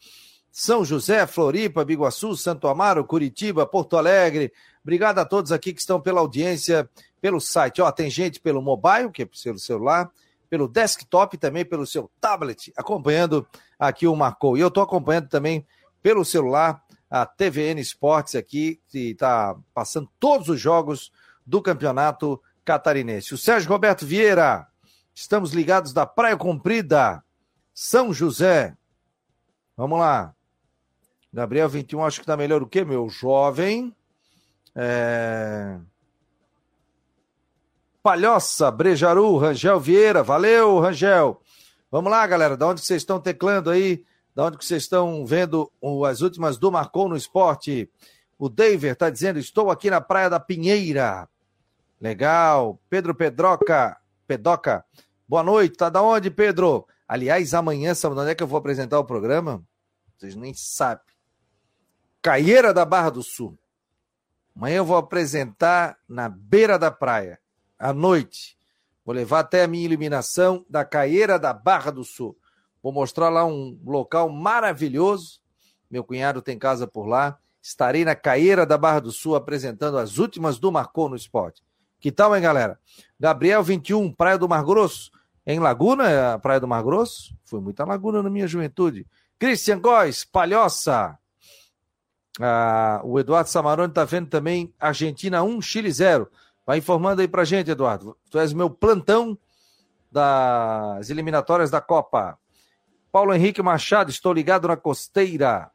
São José, Floripa, Biguaçu, Santo Amaro, Curitiba, Porto Alegre. Obrigado a todos aqui que estão pela audiência, pelo site. Ó, tem gente pelo mobile, que é pelo celular, pelo desktop também, pelo seu tablet, acompanhando aqui o Marcou. E eu estou acompanhando também pelo celular a TVN Esportes aqui, que está passando todos os jogos do campeonato catarinense. O Sérgio Roberto Vieira, estamos ligados da Praia Comprida. São José. Vamos lá. Gabriel 21, acho que tá melhor o que, meu jovem? É... Palhoça, Brejaru, Rangel Vieira. Valeu, Rangel. Vamos lá, galera. Da onde vocês estão teclando aí? Da onde vocês estão vendo as últimas do Marcou no Esporte? O David está dizendo: Estou aqui na Praia da Pinheira. Legal. Pedro Pedroca, Pedoca. Boa noite. Tá da onde, Pedro? Aliás, amanhã, sabe onde é que eu vou apresentar o programa? Vocês nem sabem. Caieira da Barra do Sul. Amanhã eu vou apresentar na beira da praia, à noite. Vou levar até a minha iluminação da Caieira da Barra do Sul. Vou mostrar lá um local maravilhoso. Meu cunhado tem casa por lá. Estarei na Caieira da Barra do Sul apresentando as últimas do Marcou no Esporte. Que tal, hein, galera? Gabriel 21, Praia do Mar Grosso. Em Laguna, Praia do Mar Grosso? Fui muita Laguna na minha juventude. Christian Góes, Palhoça. Ah, o Eduardo Samarone está vendo também Argentina 1, Chile 0. Vai informando aí pra gente, Eduardo. Tu és o meu plantão das eliminatórias da Copa. Paulo Henrique Machado, estou ligado na costeira.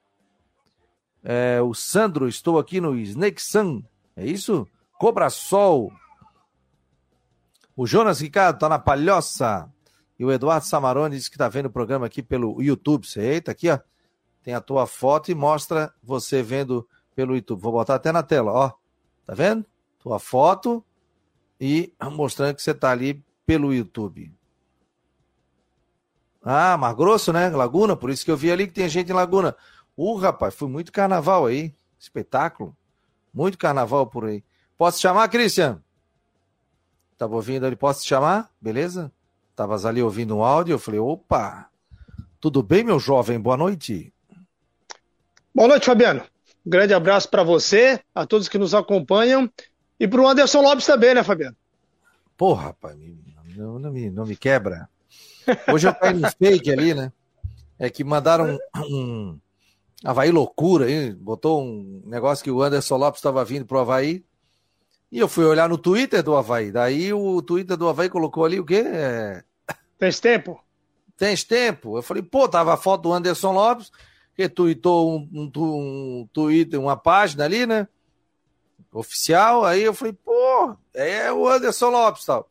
É, o Sandro, estou aqui no Snake Sun. É isso? Cobra Sol. O Jonas Ricardo está na palhoça. E o Eduardo Samarone disse que está vendo o programa aqui pelo YouTube. Você, aqui, ó. Tem a tua foto e mostra você vendo pelo YouTube. Vou botar até na tela, ó. Tá vendo? tua foto e mostrando que você está ali pelo YouTube. Ah, Mar Grosso, né? Laguna, por isso que eu vi ali que tem gente em Laguna. Uh, rapaz, foi muito carnaval aí. Espetáculo. Muito carnaval por aí. Posso te chamar, Christian? Tava ouvindo ali, posso te chamar? Beleza? Tavas ali ouvindo um áudio, eu falei, opa, tudo bem, meu jovem? Boa noite. Boa noite, Fabiano. Um grande abraço para você, a todos que nos acompanham e para o Anderson Lopes também, né, Fabiano? Porra, rapaz, não, não, me, não me quebra. Hoje eu caí no fake ali, né? É que mandaram um, Havaí loucura aí, botou um negócio que o Anderson Lopes estava vindo pro Havaí. E eu fui olhar no Twitter do Havaí. Daí o Twitter do Havaí colocou ali o quê? É... Tens tempo? Tens tempo. Eu falei, pô, tava a foto do Anderson Lopes, que um, um, um Twitter, uma página ali, né? Oficial. Aí eu falei, pô, é o Anderson Lopes tal.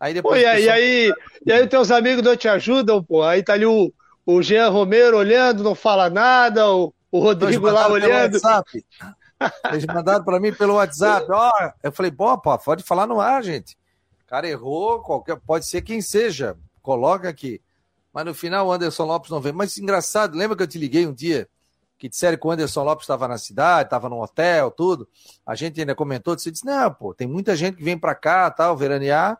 Aí depois. Pô, e, aí, pessoal... e aí, e aí, teus amigos não te ajudam, pô. Aí tá ali o, o Jean Romero olhando, não fala nada, o, o Rodrigo lá olhando. Eles mandaram para mim pelo WhatsApp. Ó, eu falei, pô, pô, pode falar no ar, gente. O cara errou, qualquer, pode ser quem seja. Coloca aqui. Mas no final o Anderson Lopes não veio. Mas engraçado, lembra que eu te liguei um dia que disseram que o Anderson Lopes estava na cidade, estava no hotel, tudo. A gente ainda comentou, você disse, não, pô, tem muita gente que vem para cá, tal, veranear.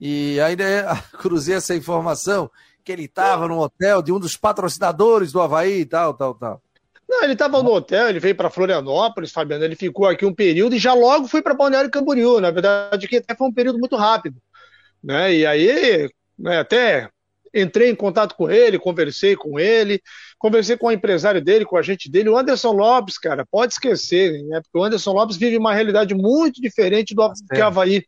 E ainda cruzei essa informação que ele estava no hotel de um dos patrocinadores do Havaí e tal, tal, tal. Não, ele estava no hotel, ele veio para Florianópolis, Fabiano, ele ficou aqui um período e já logo foi para Balneário Camboriú, na verdade que até foi um período muito rápido, né? E aí, né, até entrei em contato com ele, conversei com ele, conversei com o empresário dele, com o agente dele, o Anderson Lopes, cara, pode esquecer, né? Porque o Anderson Lopes vive uma realidade muito diferente do que o Havaí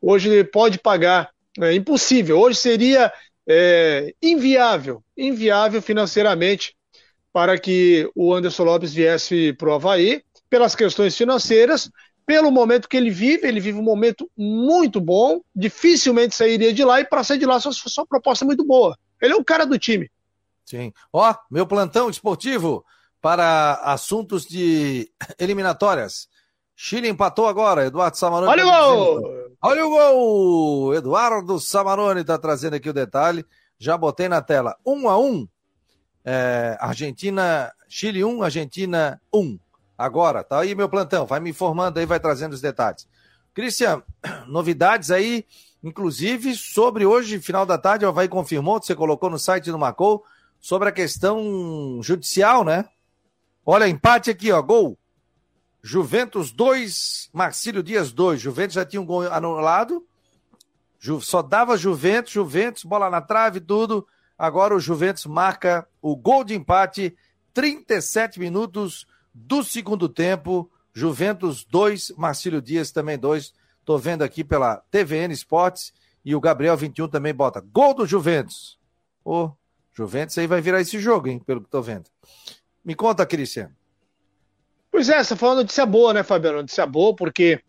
hoje pode pagar. É impossível. Hoje seria é, inviável, inviável financeiramente para que o Anderson Lopes viesse para o Havaí, pelas questões financeiras, pelo momento que ele vive, ele vive um momento muito bom, dificilmente sairia de lá, e para sair de lá, sua, sua proposta é muito boa. Ele é o cara do time. Sim. Ó, meu plantão esportivo para assuntos de eliminatórias. Chile empatou agora, Eduardo Samaroni. Olha tá o gol! Olha o gol! Eduardo Samaroni está trazendo aqui o detalhe. Já botei na tela. Um a um é, Argentina, Chile 1, Argentina 1. Agora, tá aí meu plantão, vai me informando aí, vai trazendo os detalhes. Cristian, novidades aí, inclusive sobre hoje, final da tarde, o Havaí confirmou, você colocou no site do Macou, sobre a questão judicial, né? Olha, empate aqui, ó, gol. Juventus 2, Marcílio Dias 2. Juventus já tinha um gol anulado. Só dava Juventus, Juventus, bola na trave, tudo. Agora o Juventus marca o gol de empate, 37 minutos do segundo tempo. Juventus 2, Marcílio Dias também 2. Tô vendo aqui pela TVN Esportes e o Gabriel 21 também bota gol do Juventus. Ô, oh, Juventus aí vai virar esse jogo, hein, pelo que tô vendo. Me conta, Cristian. Pois é, você falou notícia boa, né, Fabiano? Notícia boa, porque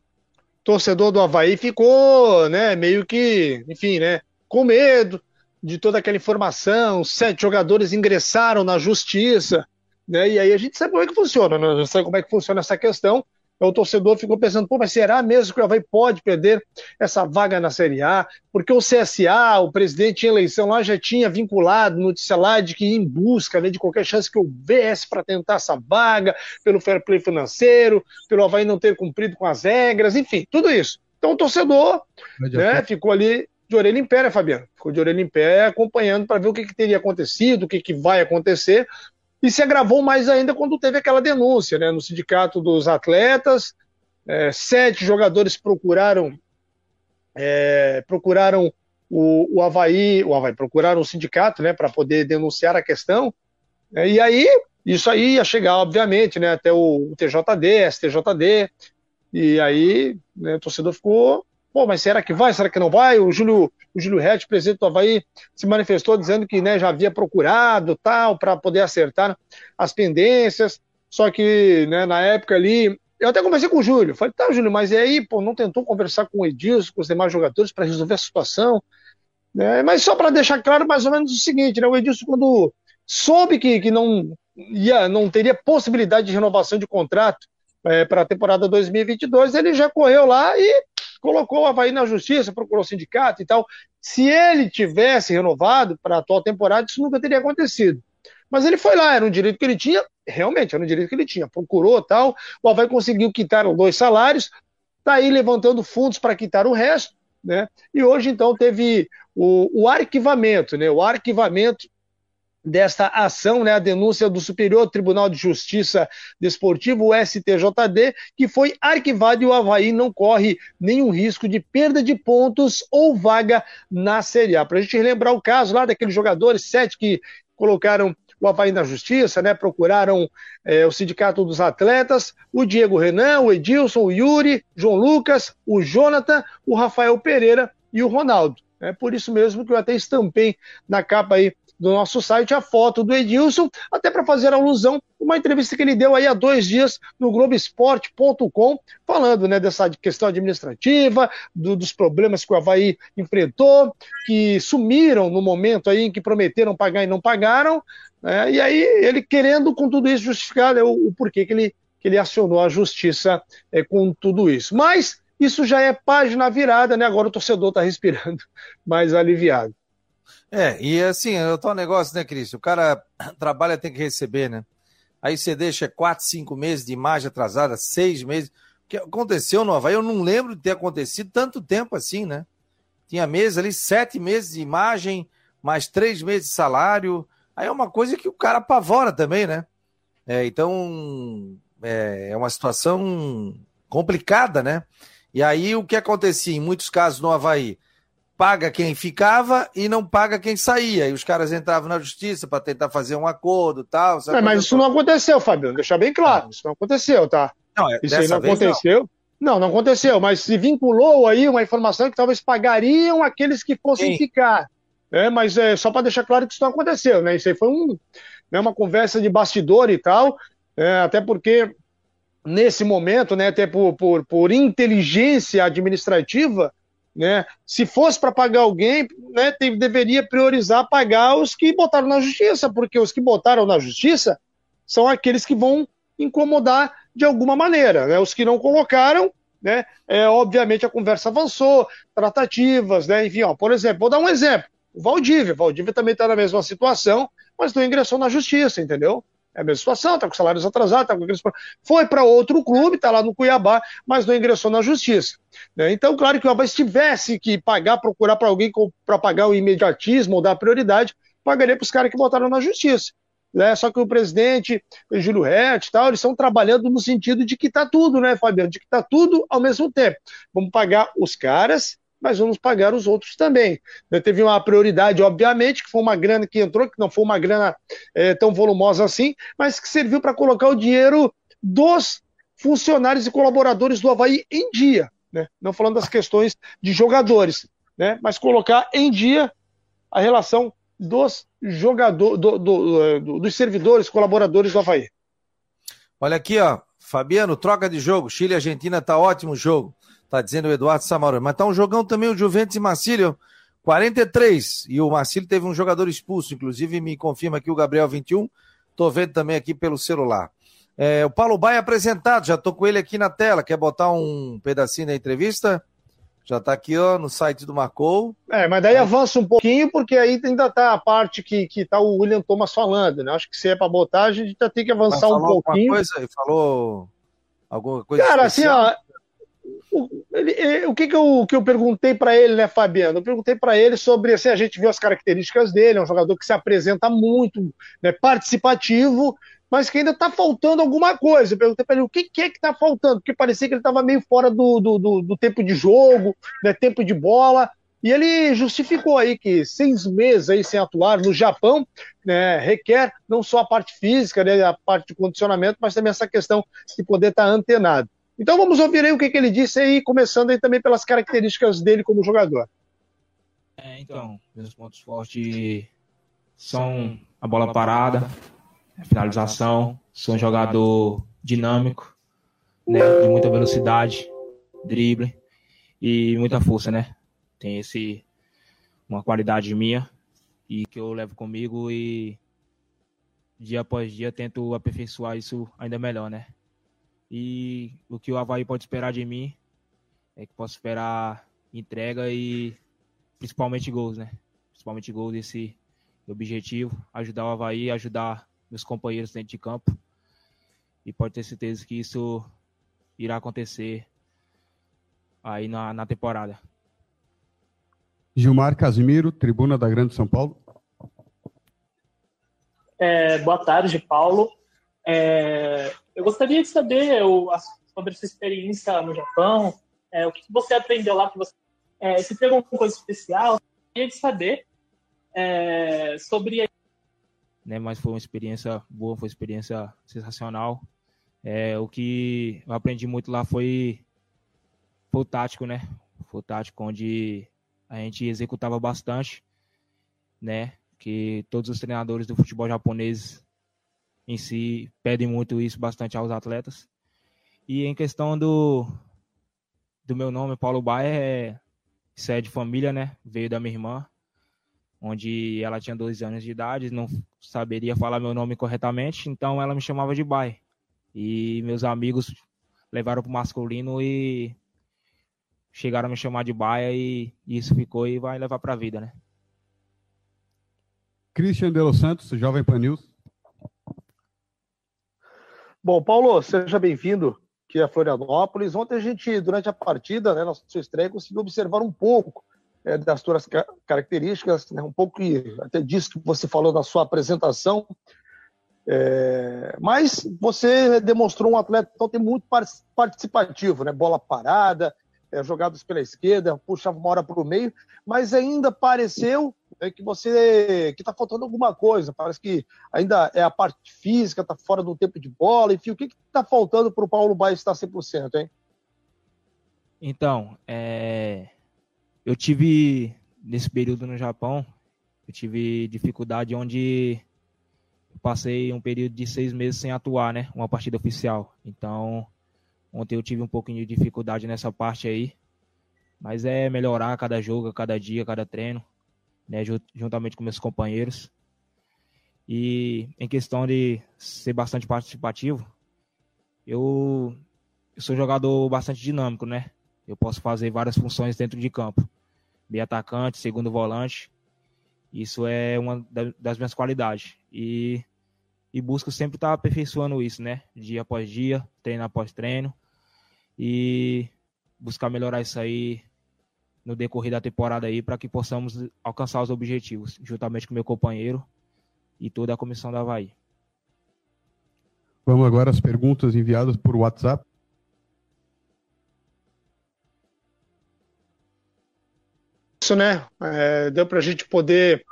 torcedor do Havaí ficou, né, meio que, enfim, né, com medo, de toda aquela informação, sete jogadores ingressaram na justiça, né? E aí a gente sabe como é que funciona, né? A gente sabe como é que funciona essa questão. O torcedor ficou pensando, pô, mas será mesmo que o Havaí pode perder essa vaga na Série A? Porque o CSA, o presidente em eleição lá, já tinha vinculado notícia lá de que ia em busca né, de qualquer chance que houvesse para tentar essa vaga, pelo fair play financeiro, pelo Havaí não ter cumprido com as regras, enfim, tudo isso. Então o torcedor né, ficou ali de orelha em pé, né, Fabiano? Ficou de orelha em pé acompanhando para ver o que, que, teria acontecido, o que, que vai acontecer. E se agravou mais ainda quando teve aquela denúncia né, no sindicato dos atletas. É, sete jogadores procuraram é, procuraram o, o Havaí, o Havaí, procuraram o sindicato né, para poder denunciar a questão. É, e aí, isso aí ia chegar, obviamente, né, até o, o TJD, STJD, e aí né, o torcedor ficou Pô, mas será que vai? Será que não vai? O Júlio, o Júlio Rett, presidente do Havaí, se manifestou dizendo que né, já havia procurado tal para poder acertar as pendências. Só que né, na época ali, eu até conversei com o Júlio. Falei, tá, Júlio, mas e aí, pô, não tentou conversar com o Edilson, com os demais jogadores para resolver a situação? É, mas só para deixar claro mais ou menos o seguinte, né? O Edilson, quando soube que, que não, ia, não teria possibilidade de renovação de contrato é, para a temporada 2022, ele já correu lá e colocou o Havaí na justiça, procurou sindicato e tal. Se ele tivesse renovado para a atual temporada, isso nunca teria acontecido. Mas ele foi lá, era um direito que ele tinha, realmente, era um direito que ele tinha, procurou tal. O Havaí conseguiu quitar os dois salários, está aí levantando fundos para quitar o resto, né? E hoje, então, teve o, o arquivamento, né? O arquivamento desta ação, né, a denúncia do Superior Tribunal de Justiça Desportivo, o STJD, que foi arquivado e o Havaí não corre nenhum risco de perda de pontos ou vaga na Série A. Para a gente relembrar o caso lá daqueles jogadores, sete que colocaram o Havaí na Justiça, né, procuraram é, o Sindicato dos Atletas, o Diego Renan, o Edilson, o Yuri, João Lucas, o Jonathan, o Rafael Pereira e o Ronaldo. É por isso mesmo que eu até estampei na capa aí do nosso site a foto do Edilson, até para fazer alusão uma entrevista que ele deu aí há dois dias no Globoesporte.com, falando né, dessa questão administrativa, do, dos problemas que o Havaí enfrentou, que sumiram no momento aí em que prometeram pagar e não pagaram, né, e aí ele querendo com tudo isso justificar né, o, o, porquê que ele, que ele acionou a justiça é, com tudo isso. Mas isso já é página virada, né? Agora o torcedor está respirando mais aliviado. É, e assim, é o negócio, né, Cris? O cara trabalha, tem que receber, né? Aí você deixa quatro, cinco meses de imagem atrasada, seis meses. O que aconteceu no Havaí, eu não lembro de ter acontecido tanto tempo assim, né? Tinha meses ali, sete meses de imagem, mais três meses de salário. Aí é uma coisa que o cara apavora também, né? É, então, é, é uma situação complicada, né? E aí o que acontecia em muitos casos no Havaí? Paga quem ficava e não paga quem saía. E os caras entravam na justiça para tentar fazer um acordo tal. É, mas isso não aconteceu, Fabiano, deixar bem claro. Isso não aconteceu, tá? Não, é, isso aí não aconteceu. Não. não. não, aconteceu, mas se vinculou aí uma informação que talvez pagariam aqueles que fossem Sim. ficar. É, mas é só para deixar claro que isso não aconteceu, né? Isso aí foi um, né, uma conversa de bastidor e tal, é, até porque nesse momento, né, até por, por, por inteligência administrativa, né? Se fosse para pagar alguém, né, deveria priorizar pagar os que botaram na justiça, porque os que botaram na justiça são aqueles que vão incomodar de alguma maneira. Né? Os que não colocaram, né, é, obviamente a conversa avançou, tratativas, né, enfim, ó, por exemplo, vou dar um exemplo. O Valdívia, o Valdívia também está na mesma situação, mas não ingressou na justiça, entendeu? É a mesma situação, está com salários atrasados, tá com aqueles... foi para outro clube, está lá no Cuiabá, mas não ingressou na justiça. Né? Então, claro que o Cuiabá, se tivesse que pagar, procurar para alguém para pagar o imediatismo ou dar prioridade, pagaria para os caras que botaram na justiça. Né? Só que o presidente, o Júlio Rett e tal, eles estão trabalhando no sentido de que está tudo, né, Fabiano? De que está tudo ao mesmo tempo. Vamos pagar os caras mas vamos pagar os outros também. Teve uma prioridade, obviamente, que foi uma grana que entrou, que não foi uma grana é, tão volumosa assim, mas que serviu para colocar o dinheiro dos funcionários e colaboradores do Havaí em dia. Né? Não falando das questões de jogadores, né? mas colocar em dia a relação dos jogadores, do, do, do, dos servidores, colaboradores do Havaí. Olha aqui, ó. Fabiano, troca de jogo. Chile e Argentina tá ótimo jogo. Tá dizendo o Eduardo Samarone. Mas tá um jogão também o Juventus e Marcílio. 43. E o Marcílio teve um jogador expulso, inclusive me confirma aqui o Gabriel 21. Tô vendo também aqui pelo celular. É, o Paulo Baia apresentado, já tô com ele aqui na tela. Quer botar um pedacinho da entrevista? Já tá aqui, ó, no site do Marcou. É, mas daí é. avança um pouquinho, porque aí ainda tá a parte que, que tá o William Thomas falando, né? Acho que se é para botar, a gente já tem que avançar um pouquinho. Coisa, falou alguma coisa Cara, especial? assim, ó, o, ele, o que, que, eu, que eu perguntei para ele, né, Fabiano? Eu perguntei para ele sobre, assim, a gente viu as características dele, é um jogador que se apresenta muito, né, participativo, mas que ainda está faltando alguma coisa. Eu perguntei para ele o que, que é que está faltando, porque parecia que ele estava meio fora do, do, do, do, tempo de jogo, né, tempo de bola, e ele justificou aí que seis meses aí sem atuar no Japão né, requer não só a parte física, né, a parte de condicionamento, mas também essa questão de poder estar tá antenado. Então vamos ouvir aí o que, que ele disse aí, começando aí também pelas características dele como jogador. É, então, meus pontos fortes são a bola parada, a finalização, sou um jogador dinâmico, né, de muita velocidade, drible e muita força, né? Tem esse uma qualidade minha e que eu levo comigo e dia após dia tento aperfeiçoar isso ainda melhor, né? E o que o Havaí pode esperar de mim é que posso esperar entrega e principalmente gols, né? Principalmente gols desse objetivo, ajudar o Havaí, ajudar meus companheiros dentro de campo. E pode ter certeza que isso irá acontecer aí na, na temporada. Gilmar Casimiro, Tribuna da Grande São Paulo. É, boa tarde, Paulo. É, eu gostaria de saber o, sobre a sua experiência no Japão, é, o que você aprendeu lá, que você, é, se teve alguma coisa especial, eu gostaria de saber é, sobre... Né, mas foi uma experiência boa, foi uma experiência sensacional. É, o que eu aprendi muito lá foi, foi o tático, né? Foi o tático onde a gente executava bastante, né? Que todos os treinadores do futebol japonês em si pedem muito isso bastante aos atletas. E em questão do, do meu nome, Paulo Baia, é, isso é de família, né? Veio da minha irmã, onde ela tinha dois anos de idade, não saberia falar meu nome corretamente, então ela me chamava de Baia. E meus amigos levaram pro masculino e chegaram a me chamar de baia e isso ficou e vai levar para a vida, né? Christian de Los Santos, Jovem Pan News. Bom, Paulo, seja bem-vindo aqui a Florianópolis. Ontem a gente, durante a partida, né, nossa estreia, conseguiu observar um pouco é, das suas características, né, um pouco até disso que você falou na sua apresentação, é, mas você demonstrou um atleta então, muito participativo, né? Bola parada, é, jogados pela esquerda, puxava uma hora para o meio, mas ainda pareceu é, que você que está faltando alguma coisa. Parece que ainda é a parte física, está fora do tempo de bola, enfim, o que está faltando para o Paulo Baia estar 100%, hein? Então, é... eu tive nesse período no Japão, eu tive dificuldade onde passei um período de seis meses sem atuar, né? Uma partida oficial. Então, ontem eu tive um pouquinho de dificuldade nessa parte aí. Mas é melhorar cada jogo, cada dia, cada treino, né? Juntamente com meus companheiros. E em questão de ser bastante participativo, eu, eu sou jogador bastante dinâmico, né? Eu posso fazer várias funções dentro de campo. Meio atacante, segundo volante. Isso é uma das minhas qualidades. E e busco sempre estar aperfeiçoando isso, né? Dia após dia, treino após treino e buscar melhorar isso aí no decorrer da temporada aí para que possamos alcançar os objetivos, juntamente com meu companheiro e toda a comissão da Havaí. Vamos agora às perguntas enviadas por WhatsApp. Isso, né? É, deu para a gente poder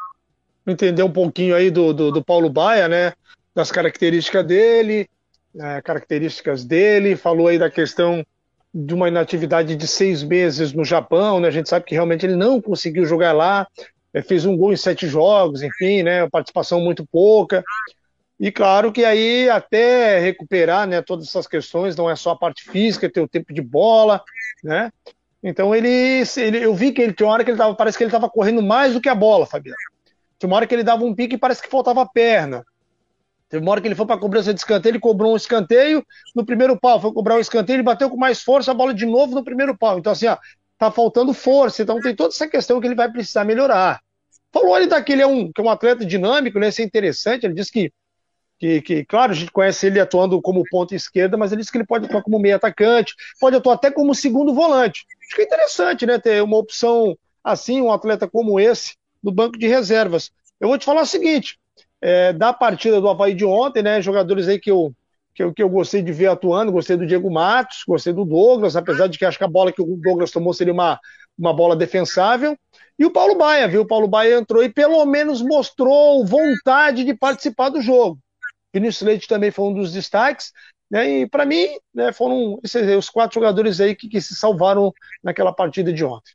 entender um pouquinho aí do, do, do Paulo Baia, né? das características dele, né, características dele, falou aí da questão de uma inatividade de seis meses no Japão, né? A gente sabe que realmente ele não conseguiu jogar lá, é, fez um gol em sete jogos, enfim, né? Participação muito pouca. E claro que aí até recuperar, né? Todas essas questões, não é só a parte física, ter o tempo de bola, né? Então ele, ele eu vi que ele tinha uma hora que ele tava, parece que ele estava correndo mais do que a bola, Fabiano. Tinha uma hora que ele dava um pique e parece que faltava perna. Teve uma hora que ele foi para cobrança de escanteio, ele cobrou um escanteio no primeiro pau, foi cobrar um escanteio, ele bateu com mais força a bola de novo no primeiro pau. Então, assim, ó, tá faltando força. Então, tem toda essa questão que ele vai precisar melhorar. Falou ele daquele é um, que é um atleta dinâmico, né? Isso é interessante. Ele disse que, que, que, claro, a gente conhece ele atuando como ponta esquerda, mas ele disse que ele pode atuar como meio atacante, pode atuar até como segundo volante. Acho que é interessante, né? Ter uma opção assim, um atleta como esse, no banco de reservas. Eu vou te falar o seguinte: é, da partida do Havaí de ontem, né? Jogadores aí que eu, que eu, que eu gostei de ver atuando, gostei do Diego Matos, gostei do Douglas, apesar de que acho que a bola que o Douglas tomou seria uma, uma bola defensável. E o Paulo Baia, viu? O Paulo Baia entrou e pelo menos mostrou vontade de participar do jogo. Vinícius Leite também foi um dos destaques. Né? E para mim, né, foram esses, os quatro jogadores aí que, que se salvaram naquela partida de ontem.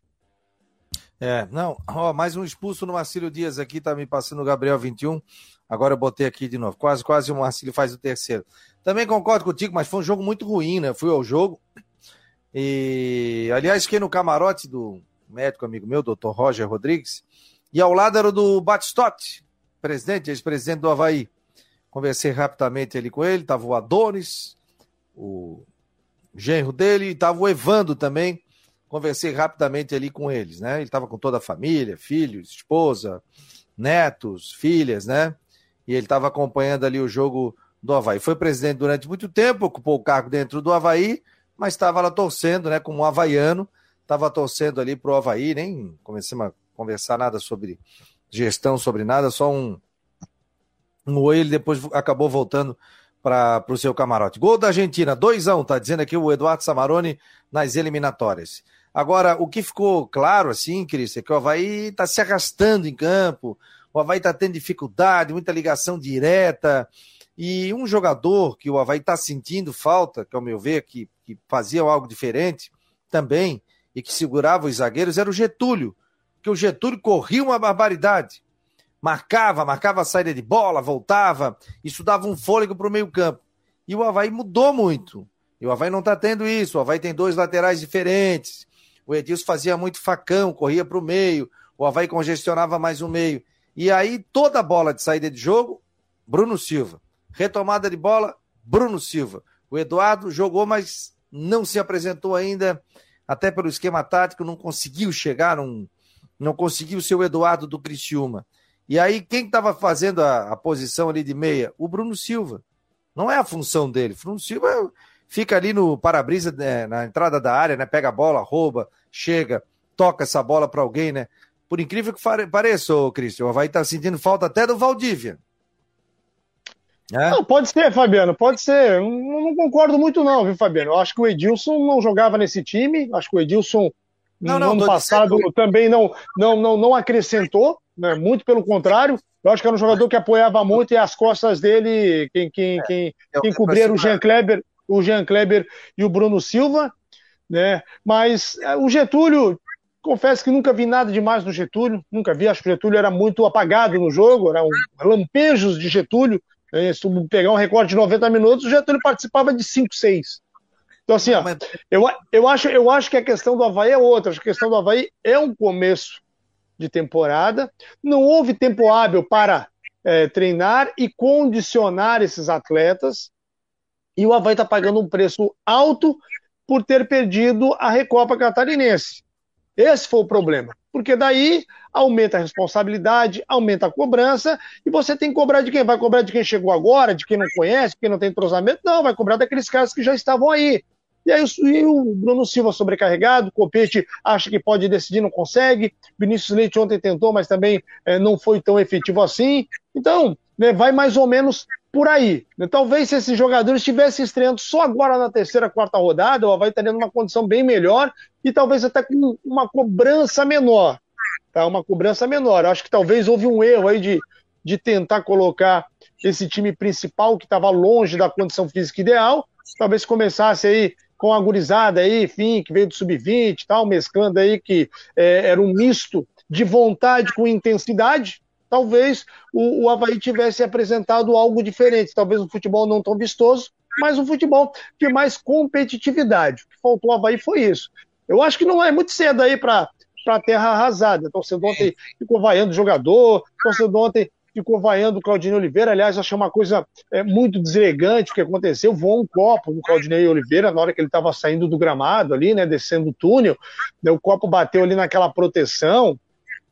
É, não, ó, mais um expulso no Marcílio Dias aqui, tá me passando o Gabriel 21. Agora eu botei aqui de novo. Quase, quase o Marcílio faz o terceiro. Também concordo contigo, mas foi um jogo muito ruim, né? Fui ao jogo. E, aliás, fiquei no camarote do médico amigo meu, doutor Roger Rodrigues. E ao lado era o do Batistotti, presidente, ex-presidente do Havaí. Conversei rapidamente ali com ele, tava o Adonis, o genro dele, estava o Evando também. Conversei rapidamente ali com eles, né? Ele estava com toda a família, filhos, esposa, netos, filhas, né? E ele estava acompanhando ali o jogo do Havaí. Foi presidente durante muito tempo, ocupou o cargo dentro do Havaí, mas estava lá torcendo, né? Como um havaiano, estava torcendo ali para o Havaí, nem comecemos a conversar nada sobre gestão, sobre nada, só um, um oi, ele depois acabou voltando para o seu camarote. Gol da Argentina, 2x1, um, tá dizendo aqui o Eduardo Samarone nas eliminatórias. Agora, o que ficou claro, assim, Cris, é que o Havaí está se arrastando em campo, o Havaí está tendo dificuldade, muita ligação direta, e um jogador que o Havaí está sentindo falta, que ao meu ver, que, que fazia algo diferente também, e que segurava os zagueiros, era o Getúlio, que o Getúlio corria uma barbaridade marcava, marcava a saída de bola, voltava, isso dava um fôlego para o meio-campo. E o Havaí mudou muito. E o Havaí não está tendo isso. O Havaí tem dois laterais diferentes. O Edilson fazia muito facão, corria para o meio. O Havaí congestionava mais o meio. E aí, toda bola de saída de jogo, Bruno Silva. Retomada de bola, Bruno Silva. O Eduardo jogou, mas não se apresentou ainda, até pelo esquema tático, não conseguiu chegar, não, não conseguiu ser o Eduardo do Criciúma. E aí, quem estava fazendo a, a, posição ali de meia? O Bruno Silva. Não é a função dele. O Bruno Silva fica ali no para-brisa, né, na entrada da área, né? Pega a bola, rouba, chega, toca essa bola para alguém, né? Por incrível que pareça, Cristian, o Havaí tá sentindo falta até do Valdívia. É? Não, pode ser, Fabiano, pode ser. Não, não, concordo muito, não, viu, Fabiano? Eu acho que o Edilson não jogava nesse time. Acho que o Edilson, não, no ano passado, dizendo... também não, não, não, não acrescentou né? muito pelo contrário. Eu acho que era um jogador que apoiava muito e as costas dele, quem, quem, é, quem, quem cobria o Jean Kleber, o Jean Kleber e o Bruno Silva, né? Mas é, o Getúlio, confesso que nunca vi nada demais no Getúlio, nunca vi, acho que o Getúlio era muito apagado no jogo, eram lampejos de Getúlio. Né? Se pegar um recorde de 90 minutos, o Getúlio participava de 5, 6. Então, assim, ó, eu, eu, acho, eu acho que a questão do Havaí é outra. A questão do Havaí é um começo de temporada. Não houve tempo hábil para é, treinar e condicionar esses atletas. E o Havaí está pagando um preço alto por ter perdido a Recopa Catarinense. Esse foi o problema. Porque daí aumenta a responsabilidade, aumenta a cobrança, e você tem que cobrar de quem? Vai cobrar de quem chegou agora, de quem não conhece, de quem não tem entrosamento? Não, vai cobrar daqueles caras que já estavam aí. E aí e o Bruno Silva sobrecarregado, o Copete acha que pode decidir, não consegue. Vinícius Leite ontem tentou, mas também é, não foi tão efetivo assim. Então, né, vai mais ou menos por aí. Talvez se esses jogadores estivessem estreando só agora na terceira, quarta rodada, o Havaí estaria numa condição bem melhor e talvez até com uma cobrança menor. Tá? Uma cobrança menor. Acho que talvez houve um erro aí de, de tentar colocar esse time principal que estava longe da condição física ideal. Talvez começasse aí com a gurizada aí, enfim, que veio do sub-20 e tal, mesclando aí que é, era um misto de vontade com intensidade, talvez o, o Havaí tivesse apresentado algo diferente. Talvez um futebol não tão vistoso, mas um futebol de mais competitividade. O que faltou ao Havaí foi isso. Eu acho que não é muito cedo aí para para terra arrasada. Torcedor ontem ficou vaiando o jogador, torcedor ontem ficou vaiando o Claudinei Oliveira. Aliás, achei uma coisa é, muito deselegante o que aconteceu. Voou um copo no Claudinei Oliveira na hora que ele estava saindo do gramado ali, né, descendo o túnel. O copo bateu ali naquela proteção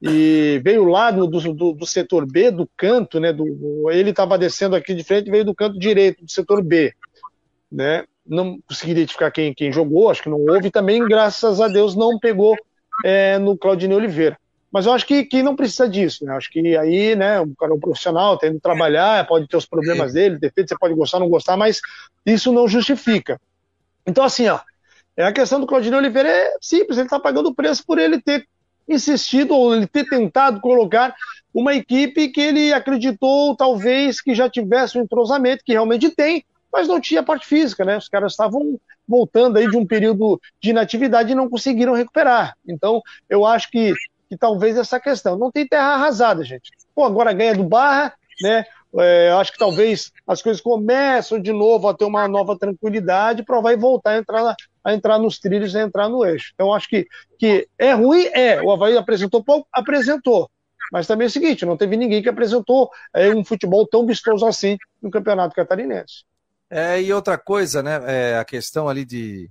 e veio lá do, do, do setor B, do canto, né, do, ele estava descendo aqui de frente, veio do canto direito do setor B, né, não consegui identificar quem, quem jogou, acho que não houve, e também, graças a Deus, não pegou é, no Claudinei Oliveira. Mas eu acho que, que não precisa disso, né? Acho que aí, né, o cara é um profissional, tem que trabalhar, pode ter os problemas dele, defeitos, você pode gostar ou não gostar, mas isso não justifica. Então, assim, ó, é a questão do Claudinei Oliveira é simples, ele está pagando o preço por ele ter insistido ou ele ter tentado colocar uma equipe que ele acreditou talvez que já tivesse um entrosamento, que realmente tem, mas não tinha parte física, né? Os caras estavam voltando aí de um período de inatividade e não conseguiram recuperar. Então, eu acho que que talvez essa questão. Não tem terra arrasada, gente. Pô, agora ganha do Barra, né? É, acho que talvez as coisas começam de novo a ter uma nova tranquilidade para vai voltar a entrar, a entrar nos trilhos, a entrar no eixo. Então, acho que, que é ruim, é. O Havaí apresentou pouco, apresentou. Mas também é o seguinte, não teve ninguém que apresentou é, um futebol tão vistoso assim no Campeonato Catarinense. É, e outra coisa, né? É, a questão ali de,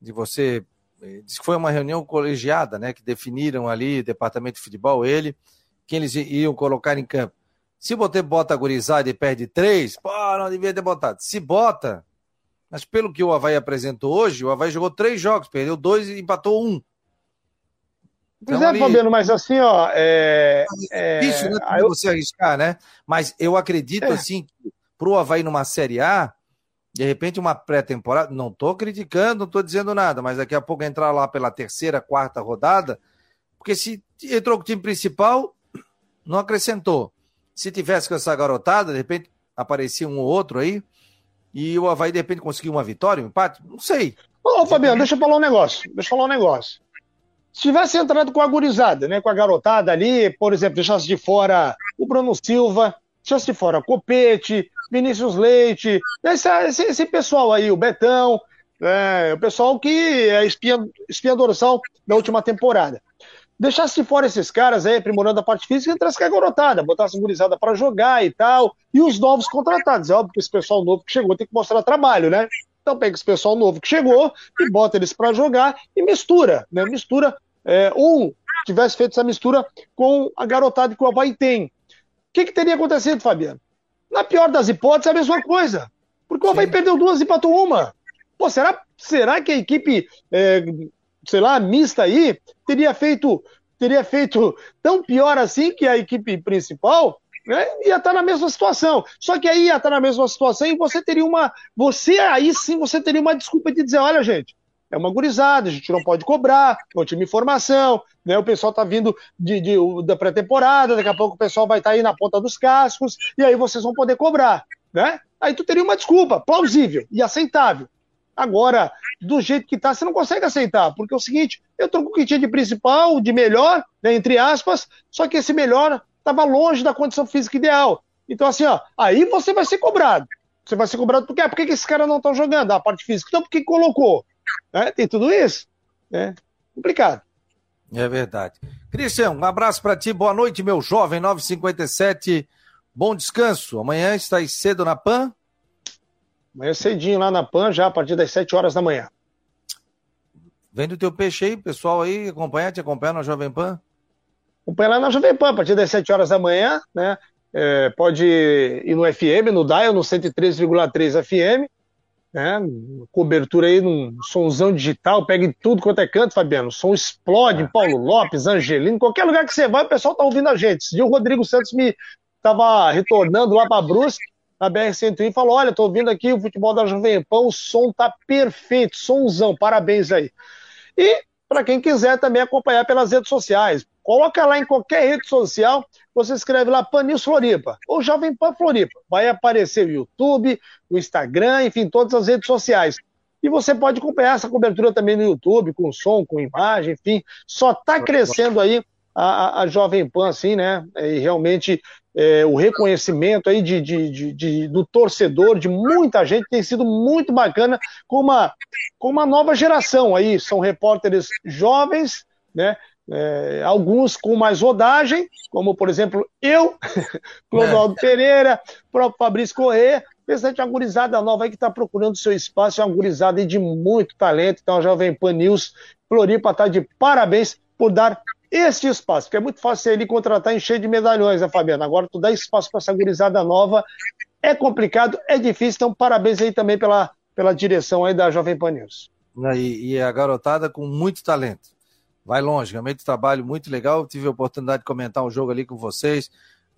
de você. eh, Diz que foi uma reunião colegiada, né? Que definiram ali, departamento de futebol, ele, quem eles iam colocar em campo. Se você bota a gurizada e perde três, pô, não devia ter botado. Se bota, mas pelo que o Havaí apresentou hoje, o Havaí jogou três jogos, perdeu dois e empatou um. Pois Então, é, ali- Fabiano, mas assim, ó, é, é, difícil, né? eu- Você arriscar, né? Mas eu acredito, É. assim, que pro Havaí numa Série A, de repente uma pré-temporada, não tô criticando, não tô dizendo nada, mas daqui a pouco entrar lá pela terceira, quarta rodada, porque se entrou com o time principal, não acrescentou. Se tivesse com essa garotada, de repente aparecia um ou outro aí, e o Havaí de repente conseguiu uma vitória, um empate, não sei. Ô, Fabiano, deixa eu falar um negócio. Deixa eu falar um negócio. Se tivesse entrado com a gurizada, né, com a garotada ali, por exemplo, deixasse de fora o Bruno Silva, deixasse de fora Copete, Vinícius Leite, esse, esse, esse pessoal aí, o Betão, é, o pessoal que é espinha, espinha dorsal da última temporada. Deixasse de fora esses caras aí, aprimorando a parte física, entrasse com a garotada, botasse a gurizada para jogar e tal, e os novos contratados. É óbvio que esse pessoal novo que chegou tem que mostrar trabalho, né? Então pega esse pessoal novo que chegou e bota eles para jogar e mistura, né? Mistura, é, ou tivesse feito essa mistura com a garotada que o Havaí tem. O que, que teria acontecido, Fabiano? Na pior das hipóteses, é a mesma coisa. Porque o Havaí perdeu duas e empatou uma. Pô, será, será que a equipe, é, sei lá, mista aí, teria feito, teria feito tão pior assim que a equipe principal? Né? Ia estar na mesma situação. Só que aí ia estar na mesma situação e você teria uma. Você aí sim você teria uma desculpa de dizer, olha, gente, é uma gurizada, a gente não pode cobrar, é um time formação, né? O pessoal tá vindo de, de- da pré-temporada, daqui a pouco o pessoal vai estar aí na ponta dos cascos, e aí vocês vão poder cobrar, né? Aí tu teria uma desculpa plausível e aceitável. Agora, do jeito que tá, você não consegue aceitar, porque é o seguinte, eu com o que tinha de principal, de melhor, né, entre aspas, só que esse melhor estava longe da condição física ideal. Então, assim, ó, aí você vai ser cobrado. Você vai ser cobrado por quê? Ah, Por que, esses caras não estão jogando? Ah, a parte física. Então, por que colocou? Né? Tem tudo isso. Né? Complicado. É verdade. Cristian, um abraço para ti, boa noite, meu jovem, 957. Bom descanso. Amanhã estás cedo na PAN? Amanhã cedinho lá na PAN, já a partir das 7 horas da manhã. Vende o teu peixe aí, pessoal aí, acompanha, te acompanha na Jovem Pan. Acompanha lá na Jovem Pan, a partir das 7 horas da manhã, né? É, pode ir no FM, no Dial, no 103,3 FM, né? Cobertura aí num somzão digital, pega em tudo quanto é canto, Fabiano. O som explode Paulo Lopes, Angelino, qualquer lugar que você vai, o pessoal tá ouvindo a gente. Esse dia o Rodrigo Santos me tava retornando lá para Brusque, na BR-101, e falou: Olha, tô ouvindo aqui o futebol da Jovem Pan, o som tá perfeito, somzão, parabéns aí. E para quem quiser também acompanhar pelas redes sociais, coloca lá em qualquer rede social, você escreve lá Panils Floripa ou Jovem Pan Floripa. Vai aparecer o YouTube, o Instagram, enfim, todas as redes sociais. E você pode acompanhar essa cobertura também no YouTube, com som, com imagem, enfim. Só está crescendo aí a, a, Jovem Pan, assim, né? E realmente é, o reconhecimento aí de, de, de, de- do torcedor, de muita gente, tem sido muito bacana com uma, com uma nova geração aí. São repórteres jovens, né? É, alguns com mais rodagem, como por exemplo eu, Clodoaldo Pereira, o próprio Fabrício Corrêa, Pensante, uma gurizada nova aí que está procurando seu espaço, é uma gurizada aí de muito talento. Então, a Jovem Pan News Floripa está de parabéns por dar este espaço, porque é muito fácil ali contratar encher de medalhões, né, Fabiano? Agora, tu dá espaço para essa gurizada nova é complicado, é difícil, então parabéns aí também pela, pela direção aí da Jovem Pan News. né, E, e a garotada com muito talento. Vai longe, realmente trabalho muito legal. Tive a oportunidade de comentar um jogo ali com vocês.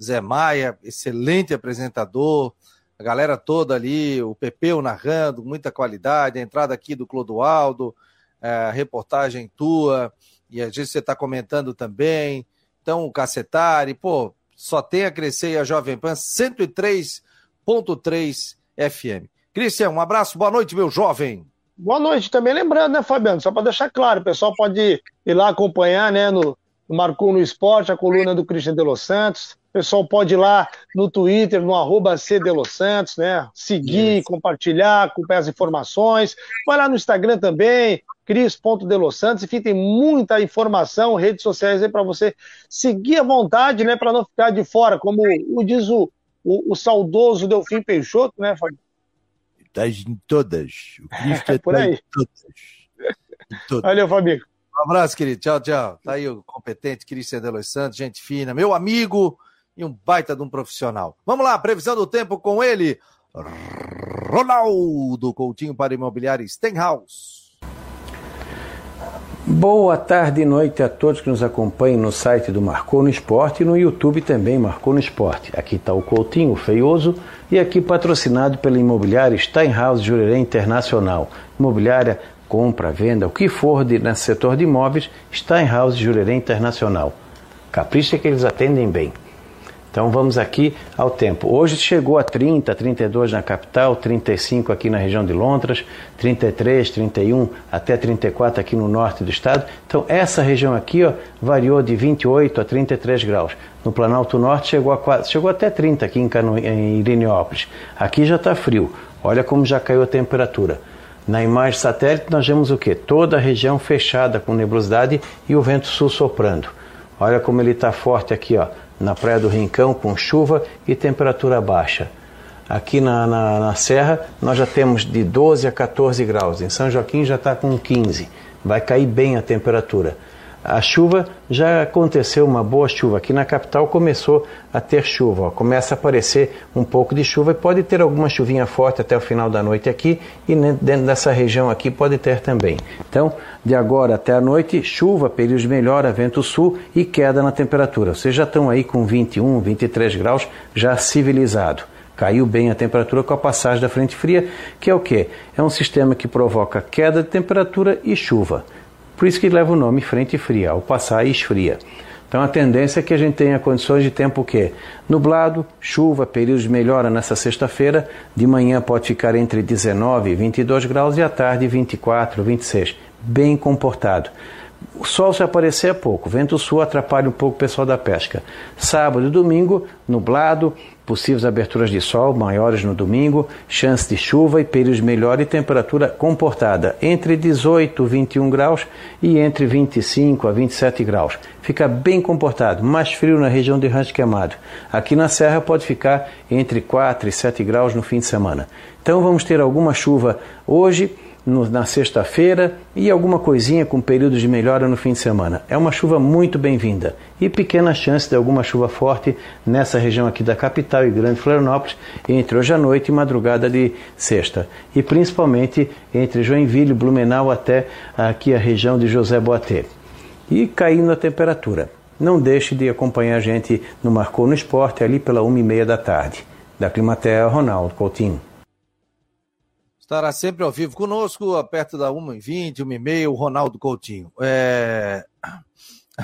Zé Maia, excelente apresentador. A galera toda ali, o Pepeu narrando, muita qualidade. A entrada aqui do Clodoaldo, é, a reportagem tua, e às vezes você está comentando também. Então, o Cacetari, pô, só tem a crescer e a Jovem Pan 103.3 FM. Cristian, um abraço, boa noite, meu jovem. Boa noite também, lembrando, né, Fabiano? Só para deixar claro, o pessoal pode ir lá acompanhar, né, no, no Marcou no Esporte, a coluna do Cristian de Los Santos. O pessoal pode ir lá no Twitter, no arroba Santos, né? Seguir, compartilhar, acompanhar as informações. Vai lá no Instagram também, cris.delos Santos. Enfim, tem muita informação, redes sociais aí para você seguir à vontade, né? Para não ficar de fora, como o diz o, o, o saudoso Delfim Peixoto, né, Fabiano? Estás em todas. O Christian Por tá aí. em todas. Em todas. Valeu, Fabinho. Um abraço, querido. Tchau, tchau. Tá aí o competente Cristian de Los Santos, gente fina, meu amigo e um baita de um profissional. Vamos lá, previsão do tempo com ele, Ronaldo Coutinho para Imobiliária Stenhouse. Boa tarde e noite a todos que nos acompanham no site do Marcou no Esporte e no YouTube também Marcou no Esporte. Aqui está o Coutinho, Feioso, e aqui patrocinado pela imobiliária Steinhaus Jurerê Internacional. Imobiliária, compra, venda, o que for de, nesse setor de imóveis, Steinhaus Jurerê Internacional. Capricha que eles atendem bem. Então vamos aqui ao tempo. Hoje chegou a 30, 32 na capital, 35 aqui na região de Londres, 33, 31 até 34 aqui no norte do estado. Então essa região aqui ó, variou de 28 a 33 graus. No Planalto Norte chegou, a, chegou até 30 aqui em, Cano, em Irineópolis. Aqui já está frio. Olha como já caiu a temperatura. Na imagem satélite nós vemos o que? Toda a região fechada com nebulosidade e o vento sul soprando. Olha como ele está forte aqui, ó, na Praia do Rincão, com chuva e temperatura baixa. Aqui na, na, na Serra, nós já temos de 12 a 14 graus. Em São Joaquim já está com 15. Vai cair bem a temperatura. A chuva já aconteceu, uma boa chuva. Aqui na capital começou a ter chuva. ó. Começa a aparecer um pouco de chuva e pode ter alguma chuvinha forte até o final da noite aqui e dentro dessa região aqui pode ter também. Então, de agora até a noite, chuva, períodos de melhora, vento sul e queda na temperatura. Vocês já estão aí com 21, 23 graus, já civilizado. Caiu bem a temperatura com a passagem da frente fria, que é o quê? É um sistema que provoca queda de temperatura e chuva. Por isso que leva o nome frente fria, ao passar esfria. Então a tendência é que a gente tenha condições de tempo o quê? Nublado, chuva, períodos de melhora nessa sexta-feira. De manhã pode ficar entre 19 e 22 graus e à tarde 24, 26. Bem comportado. O sol se aparecer é pouco, vento sul atrapalha um pouco o pessoal da pesca. Sábado e domingo, nublado, possíveis aberturas de sol maiores no domingo, chance de chuva e períodos de melhora e temperatura comportada entre 18 e 21 graus e entre 25 a 27 graus. Fica bem comportado, mais frio na região de Rancho Queimado. Aqui na Serra pode ficar entre 4 e 7 graus no fim de semana. Então vamos ter alguma chuva hoje no- na sexta-feira e alguma coisinha com períodos de melhora no fim de semana. É uma chuva muito bem-vinda e pequena chance de alguma chuva forte nessa região aqui da capital e Grande Florianópolis entre hoje à noite e madrugada de sexta e principalmente entre Joinville, Blumenau até aqui a região de José Boatê. E caindo a temperatura. Não deixe de acompanhar a gente no Marcou no Esporte ali pela uma e meia da tarde. Da Climatea, Ronaldo Coutinho. Estará sempre ao vivo conosco, perto da 1h20, 1h30, o Ronaldo Coutinho. É...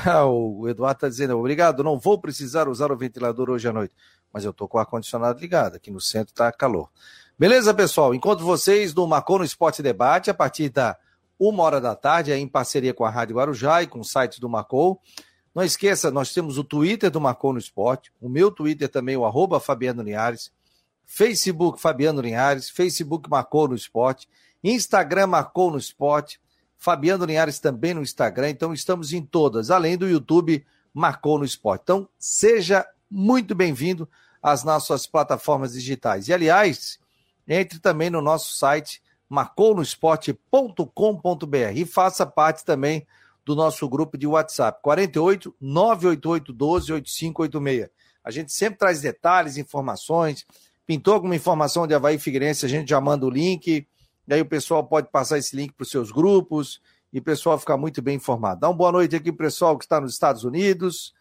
Ah, o Eduardo está dizendo, obrigado, não vou precisar usar o ventilador hoje à noite, mas eu estou com o ar-condicionado ligado, aqui no centro está calor. Beleza, pessoal? Encontro vocês no Marcou no Esporte Debate, a partir da uma hora da tarde, em parceria com a Rádio Guarujá e com o site do Marcou. Não esqueça, nós temos o Twitter do Marcou no Esporte, o meu Twitter também, o arroba Fabiano Linhares, Facebook Fabiano Linhares, Facebook Marcou no Esporte, Instagram Marcou no Esporte, Fabiano Linhares também no Instagram, então estamos em todas, além do YouTube Marcou no Esporte. Então, seja muito bem-vindo às nossas plataformas digitais. E, aliás, entre também no nosso site marcounoesporte.com.br e faça parte também do nosso grupo de WhatsApp, 48 988 12 8586. A gente sempre traz detalhes, informações. Pintou alguma informação de Havaí Figueirense, a gente já manda o link. E aí o pessoal pode passar esse link para os seus grupos e o pessoal ficar muito bem informado. Dá uma boa noite aqui para o pessoal que está nos Estados Unidos.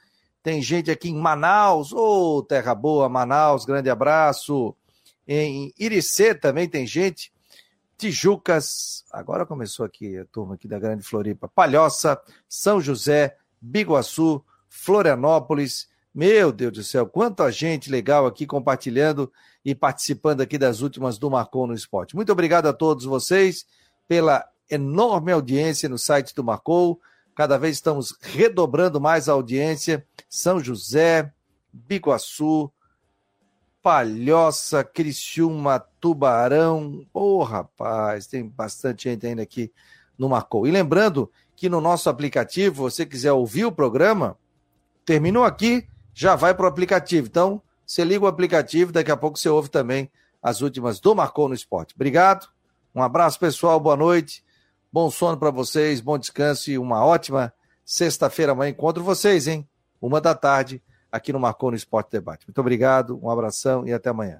Tem gente aqui em Manaus, ô oh, terra boa, Manaus, grande abraço. Em Iricê também tem gente. Tijucas, agora começou aqui a turma aqui da Grande Floripa. Palhoça, São José, Biguaçu, Florianópolis. Meu Deus do céu, quanta gente legal aqui compartilhando e participando aqui das últimas do Marcou no Esporte. Muito obrigado a todos vocês pela enorme audiência no site do Marcou. Cada vez estamos redobrando mais a audiência. São José, Biguaçu, Palhoça, Criciúma, Tubarão. Ô, oh, rapaz, tem bastante gente ainda aqui no Marcou. E lembrando que no nosso aplicativo, você quiser ouvir o programa, terminou aqui, já vai para o aplicativo. Então, você liga o aplicativo, daqui a pouco você ouve também as últimas do Marcou no Esporte. Obrigado, um abraço pessoal, boa noite, bom sono para vocês, bom descanso e uma ótima sexta-feira amanhã. Encontro vocês, hein? Uma da tarde, aqui no Marcou no Esporte Debate. Muito obrigado, um abração e até amanhã.